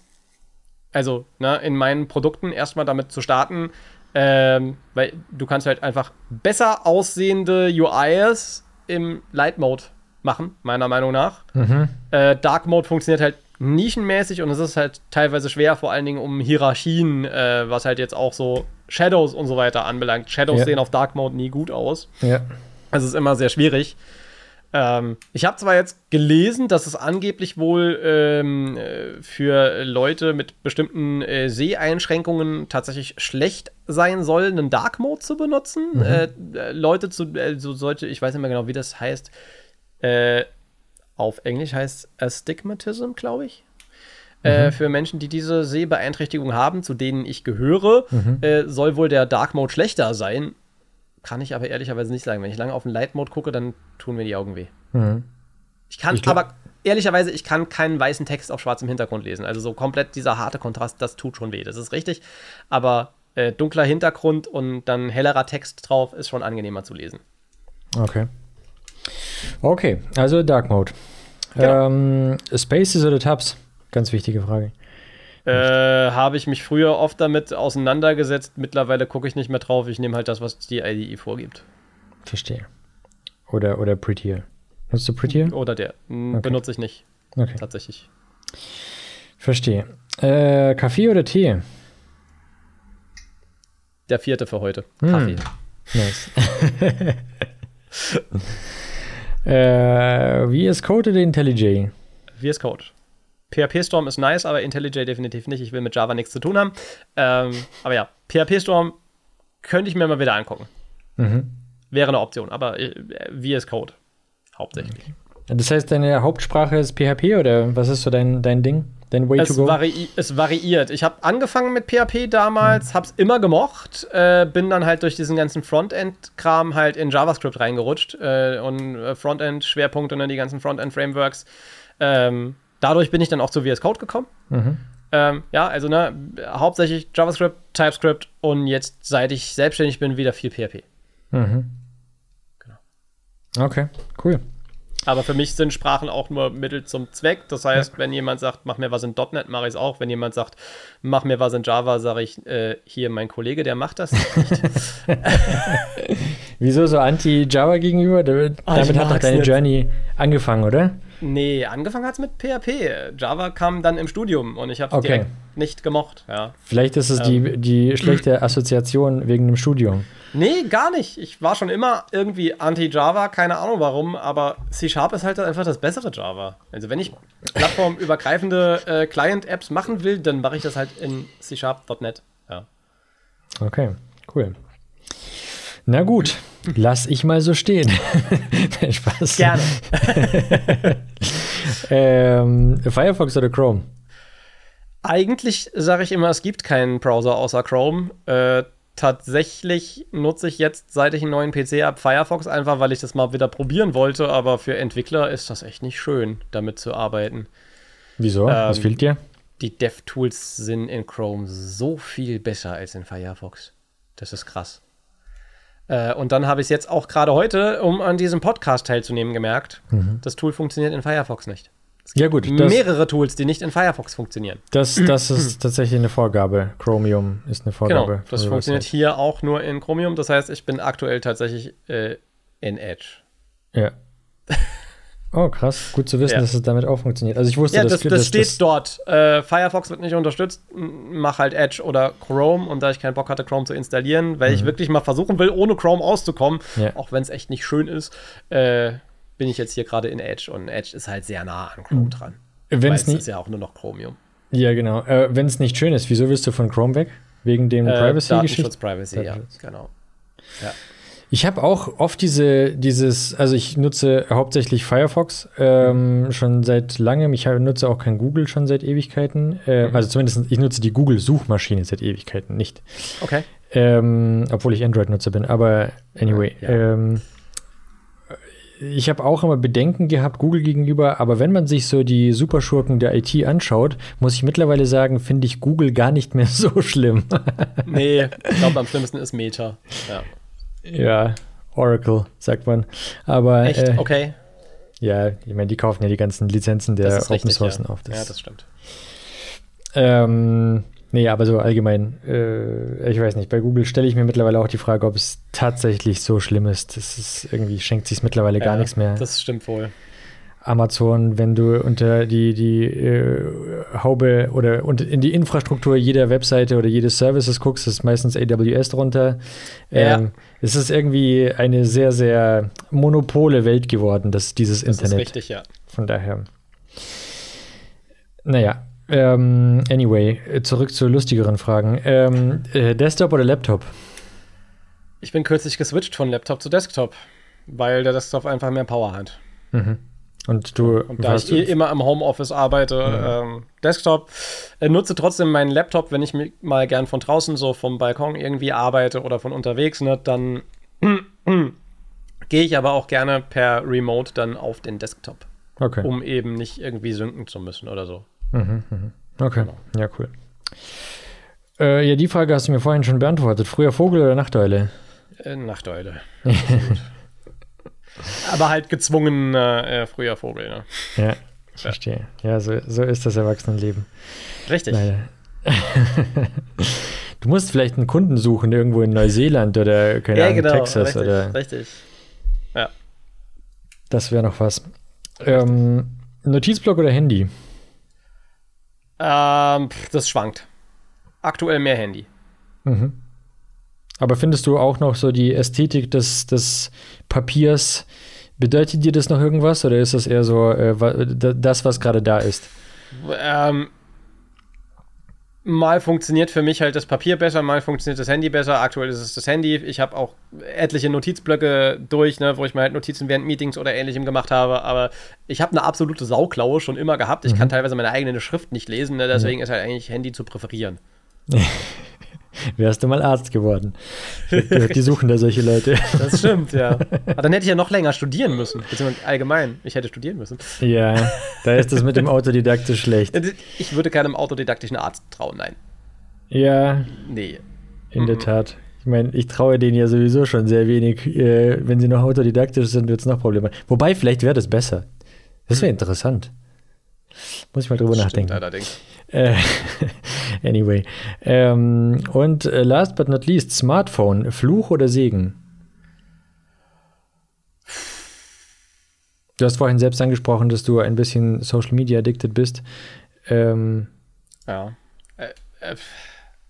Also ne, in meinen Produkten erstmal damit zu starten, ähm, weil du kannst halt einfach besser aussehende UIs im Light Mode machen, meiner Meinung nach. Mhm. Äh, Dark Mode funktioniert halt nischenmäßig und es ist halt teilweise schwer, vor allen Dingen um Hierarchien, äh, was halt jetzt auch so Shadows und so weiter anbelangt. Shadows ja. sehen auf Dark Mode nie gut aus. Ja. Also es ist immer sehr schwierig. Ähm, ich habe zwar jetzt gelesen, dass es angeblich wohl ähm, äh, für Leute mit bestimmten äh, Seheinschränkungen tatsächlich schlecht sein soll, einen Dark Mode zu benutzen. Mhm. Äh, äh Leute zu, äh, so solche, ich weiß nicht mehr genau, wie das heißt, äh, auf Englisch heißt Astigmatism, glaube ich. Äh, mhm. Äh, für Menschen, die diese Sehbeeinträchtigung haben, zu denen ich gehöre, mhm. äh, soll wohl der Dark Mode schlechter sein. Kann ich aber ehrlicherweise nicht sagen. Wenn ich lange auf den Light Mode gucke, dann tun mir die Augen weh. Mhm. Ich kann, ich aber ehrlicherweise, ich kann keinen weißen Text auf schwarzem Hintergrund lesen. Also so komplett dieser harte Kontrast, das tut schon weh. Das ist richtig. Aber äh, dunkler Hintergrund und dann hellerer Text drauf ist schon angenehmer zu lesen. Okay. Okay, also Dark Mode. Genau. Ähm, Spaces oder Tabs? Ganz wichtige Frage. Äh, Habe ich mich früher oft damit auseinandergesetzt. Mittlerweile gucke ich nicht mehr drauf. Ich nehme halt das, was die IDE vorgibt. Verstehe. Oder, oder Prettier. Nutzt du Prettier? Oder der. Okay. Benutze ich nicht. Okay. Tatsächlich. Verstehe. Äh, Kaffee oder Tee? Der vierte für heute. Hm. Kaffee. Nice. Äh, VS Code oder IntelliJ? VS Code. PHP Storm ist nice, aber IntelliJ definitiv nicht. Ich will mit Java nichts zu tun haben. Ähm, aber ja, PHP Storm könnte ich mir mal wieder angucken. Mhm. Wäre eine Option, aber äh, VS Code hauptsächlich. Okay. Das heißt, deine Hauptsprache ist PHP oder was ist so dein, dein Ding? Dein Way es to go? Vari es variiert. Ich habe angefangen mit PHP damals, mhm. habe es immer gemocht, äh, bin dann halt durch diesen ganzen Frontend-Kram halt in JavaScript reingerutscht äh, und äh, Frontend-Schwerpunkte und dann die ganzen Frontend-Frameworks. Ähm, dadurch bin ich dann auch zu VS Code gekommen. Mhm. Ähm, ja, also ne, hauptsächlich JavaScript, TypeScript und jetzt, seit ich selbstständig bin, wieder viel PHP. Mhm. Genau. Okay, cool. Aber für mich sind Sprachen auch nur Mittel zum Zweck. Das heißt, ja. wenn jemand sagt, mach mir was in .NET, mache ich es auch. Wenn jemand sagt, mach mir was in Java, sage ich, äh, hier mein Kollege, der macht das nicht. Wieso so anti-Java gegenüber? Damit, oh, hat doch deine nicht. Journey angefangen, oder? Nee, angefangen hat es mit PHP. Java kam dann im Studium und ich habe es okay. direkt nicht gemocht. Ja. Vielleicht ist es ähm. die, die schlechte Assoziation wegen dem Studium. Nee, gar nicht. Ich war schon immer irgendwie anti-Java, keine Ahnung warum, aber C-Sharp ist halt einfach das bessere Java. Also wenn ich plattformübergreifende äh, Client-Apps machen will, dann mache ich das halt in C-Sharp.net. Ja. Okay, cool. Na gut, lass ich mal so stehen. Spaß. Gerne. ähm, Firefox oder Chrome? Eigentlich sage ich immer, es gibt keinen Browser außer Chrome. Äh, tatsächlich nutze ich jetzt, seit ich einen neuen PC habe, Firefox einfach, weil ich das mal wieder probieren wollte. Aber für Entwickler ist das echt nicht schön, damit zu arbeiten. Wieso? Ähm, Was fehlt dir? Die DevTools sind in Chrome so viel besser als in Firefox. Das ist krass. Äh, und dann habe ich es jetzt auch gerade heute, um an diesem Podcast teilzunehmen, gemerkt. Mhm. Das Tool funktioniert in Firefox nicht. ja, gut. Mehrere Tools, die nicht in Firefox funktionieren. Das, das ist tatsächlich eine Vorgabe. Chromium ist eine Vorgabe. Genau, das funktioniert hier auch nur in Chromium. Das heißt, ich bin aktuell tatsächlich äh, in Edge. Ja. Oh, krass. Gut zu wissen, ja. dass es damit auch funktioniert. Also ich wusste, ja, das, das, das steht das dort. Äh, Firefox wird nicht unterstützt. Mach halt Edge oder Chrome. Und da ich keinen Bock hatte, Chrome zu installieren, weil mhm. ich wirklich mal versuchen will, ohne Chrome auszukommen, ja. auch wenn es echt nicht schön ist, äh, bin ich jetzt hier gerade in Edge. Und Edge ist halt sehr nah an Chrome mhm. dran. Wenn es nicht ist ja auch nur noch Chromium. Ja, genau. Äh, wenn es nicht schön ist, wieso willst du von Chrome weg? Wegen dem äh, Privacy-Geschichte? Datenschutz, Privacy, ja, genau. Ja. Ich habe auch oft diese, dieses, also ich nutze hauptsächlich Firefox ähm, schon seit langem. Ich nutze auch kein Google schon seit Ewigkeiten. Äh, also zumindest, ich nutze die Google-Suchmaschine seit Ewigkeiten nicht. Okay. Ähm, obwohl ich Android-Nutzer bin. Aber anyway. Ja. Ähm, ich habe auch immer Bedenken gehabt Google gegenüber, aber wenn man sich so die Superschurken der IT anschaut, muss ich mittlerweile sagen, finde ich Google gar nicht mehr so schlimm. nee, ich glaube, am schlimmsten ist Meta. Ja. Ja, Oracle, sagt man. Aber. Echt? Äh, okay. Ja, ich meine, die kaufen ja die ganzen Lizenzen der Open Source ja. auf. Das, ja, das stimmt. Ähm, nee, aber so allgemein, äh, ich weiß nicht, bei Google stelle ich mir mittlerweile auch die Frage, ob es tatsächlich so schlimm ist. Das ist irgendwie, schenkt sich mittlerweile ja, gar nichts mehr. Das stimmt wohl. Amazon, wenn du unter die, die äh, Haube oder in die Infrastruktur jeder Webseite oder jedes Services guckst, ist meistens AWS drunter. Ja. Ähm, es ist irgendwie eine sehr, sehr monopole Welt geworden, das, dieses das Internet. Ist richtig, ja. Von daher. Naja, ähm, anyway, zurück zu lustigeren Fragen. Ähm, äh, Desktop oder Laptop? Ich bin kürzlich geswitcht von Laptop zu Desktop, weil der Desktop einfach mehr Power hat. Mhm. Und du. Und da ich eh immer im Homeoffice arbeite, ja. ähm, Desktop, äh, nutze trotzdem meinen Laptop, wenn ich mal gern von draußen so vom Balkon irgendwie arbeite oder von unterwegs, ne, dann gehe ich aber auch gerne per Remote dann auf den Desktop. Okay. Um eben nicht irgendwie synken zu müssen oder so. Mhm, mhm. Okay, genau. ja, cool. Äh, ja, die Frage hast du mir vorhin schon beantwortet. Früher Vogel oder Nachteule? Äh, Nachteule. Aber halt gezwungen äh, früher Vogel, ne? Ja, ich verstehe. Ja, so, so ist das Erwachsenenleben. Richtig. Leider. du musst vielleicht einen Kunden suchen, irgendwo in Neuseeland oder keine ja, Ahnung, genau, Texas richtig, oder. Richtig. Ja. Das wäre noch was. Ähm, Notizblock oder Handy? Ähm, das schwankt. Aktuell mehr Handy. Mhm. Aber findest du auch noch so die Ästhetik des, des Papiers, bedeutet dir das noch irgendwas oder ist das eher so äh, das, was gerade da ist? Ähm, mal funktioniert für mich halt das Papier besser, mal funktioniert das Handy besser. Aktuell ist es das Handy. Ich habe auch etliche Notizblöcke durch, ne, wo ich mir halt Notizen während Meetings oder ähnlichem gemacht habe. Aber ich habe eine absolute Sauklaue schon immer gehabt. Ich mhm. kann teilweise meine eigene Schrift nicht lesen, ne, deswegen mhm. ist halt eigentlich Handy zu präferieren. wärst du mal Arzt geworden. Die suchen da solche Leute. Das stimmt, ja. Aber dann hätte ich ja noch länger studieren müssen. Beziehungsweise allgemein. Ich hätte studieren müssen. Ja, da ist das mit dem Autodidaktisch schlecht. Ich würde keinem autodidaktischen Arzt trauen, nein. Ja. Nee. In mhm. der Tat. Ich meine, ich traue denen ja sowieso schon sehr wenig. Äh, wenn sie noch autodidaktisch sind, wird es noch Probleme. Wobei, vielleicht wäre das besser. Das wäre interessant. Muss ich mal drüber das nachdenken. Stimmt, allerdings. Äh, anyway. Ähm, und äh, last but not least, Smartphone, Fluch oder Segen? Du hast vorhin selbst angesprochen, dass du ein bisschen Social Media addicted bist. Ähm, ja. Äh, äh,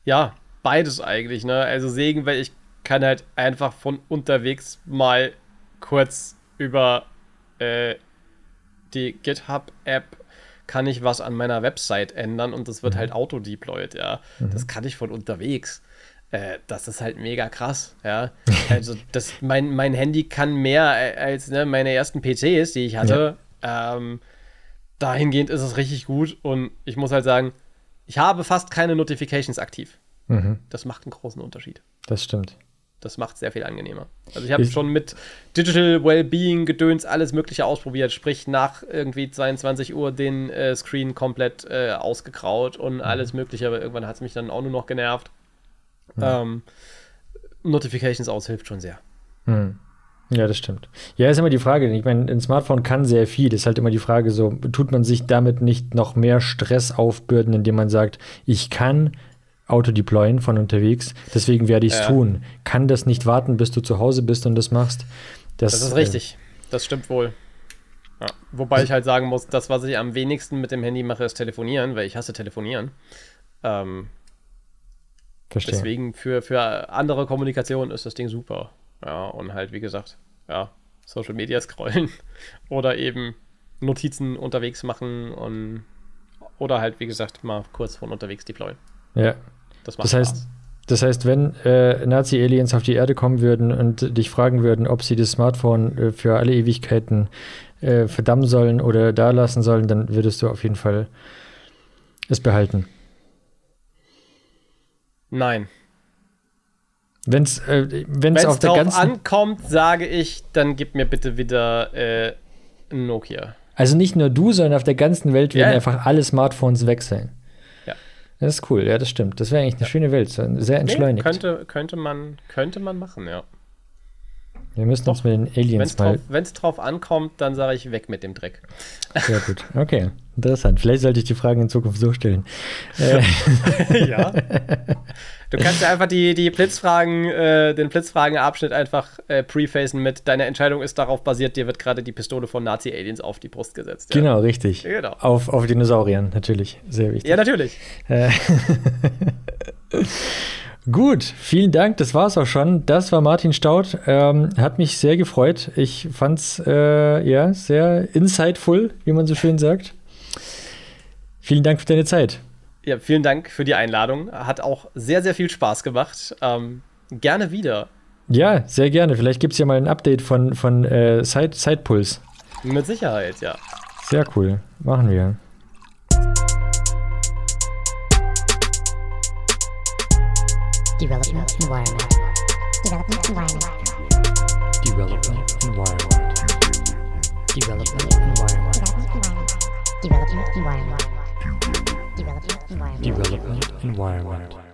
ja, beides eigentlich, ne? Also Segen, weil ich kann halt einfach von unterwegs mal kurz über äh, die GitHub-App kann ich was an meiner Website ändern und das wird mhm. halt auto-deployed, ja. Mhm. Das kann ich von unterwegs. Äh, das ist halt mega krass, ja. also das, mein, mein Handy kann mehr als ne, meine ersten PCs, die ich hatte. Ja. Ähm, dahingehend ist es richtig gut und ich muss halt sagen, ich habe fast keine Notifications aktiv. Mhm. Das macht einen großen Unterschied. Das stimmt. Das macht es sehr viel angenehmer. Also ich habe schon mit Digital Wellbeing Gedöns alles Mögliche ausprobiert, sprich nach irgendwie 22 Uhr den äh, Screen komplett äh, ausgekraut und mhm. alles Mögliche, aber irgendwann hat es mich dann auch nur noch genervt. Mhm. Ähm, Notifications aus hilft schon sehr. Mhm. Ja, das stimmt. Ja, ist immer die Frage. Ich meine, ein Smartphone kann sehr viel. Ist halt immer die Frage, so tut man sich damit nicht noch mehr Stress aufbürden, indem man sagt, ich kann Autodeployen von unterwegs. Deswegen werde ich es ja. tun. Kann das nicht warten, bis du zu Hause bist und das machst. Das, das ist richtig. Äh, das stimmt wohl. Ja, wobei ich halt sagen muss, das, was ich am wenigsten mit dem Handy mache, ist telefonieren, weil ich hasse telefonieren. Ähm, Verstehe. deswegen für, für andere Kommunikation ist das Ding super. Ja, und halt, wie gesagt, ja, Social Media scrollen oder eben Notizen unterwegs machen und oder halt, wie gesagt, mal kurz von unterwegs deployen. Ja. Das Das heißt, Spaß. das heißt, wenn äh, Nazi-Aliens auf die Erde kommen würden und dich fragen würden, ob sie das Smartphone äh, für alle Ewigkeiten äh, verdammen sollen oder da lassen sollen, dann würdest du auf jeden Fall es behalten. Nein. Wenn es äh, wenn's auf der drauf ganzen. ankommt, sage ich, dann gib mir bitte wieder äh, ein Nokia. also nicht nur du, sondern auf der ganzen Welt werden ja. einfach alle Smartphones. Ja. Das ist cool, ja, das stimmt. Das wäre eigentlich eine schöne Welt, sehr entschleunigt. könnte, könnte, man, könnte man machen, ja. Wir müssen uns mit den Wenn Aliens es mal. drauf, wenn's drauf ankommt, dann sage ich weg mit dem Dreck. Sehr gut. Okay, interessant. Vielleicht sollte ich die Fragen in Zukunft so stellen. Äh, ja. Du kannst ja einfach die, die Blitzfragen, äh, den Blitzfragen-Abschnitt einfach äh, prefacen mit Deine Entscheidung ist darauf basiert, dir wird gerade die Pistole von Nazi-Aliens auf die Brust gesetzt. Ja. Genau, richtig. Genau. Auf, auf Dinosauriern, natürlich. Sehr wichtig. Ja, natürlich. Äh, Gut, vielen Dank. Das war's auch schon. Das war Martin Staud. Ähm, hat mich sehr gefreut. Ich fand's äh, ja sehr insightful, wie man so schön sagt. Vielen Dank für deine Zeit. Ja, vielen Dank für die Einladung. Hat auch sehr, sehr viel Spaß gemacht. Ähm, gerne wieder. Ja, sehr gerne. Vielleicht gibt's ja mal ein Update von, von äh, Side, Sidepulse. Mit Sicherheit, ja. Sehr cool. Machen wir. Development environment. Development environment. Development environment. Development environment. Development environment. Development environment. Development environment.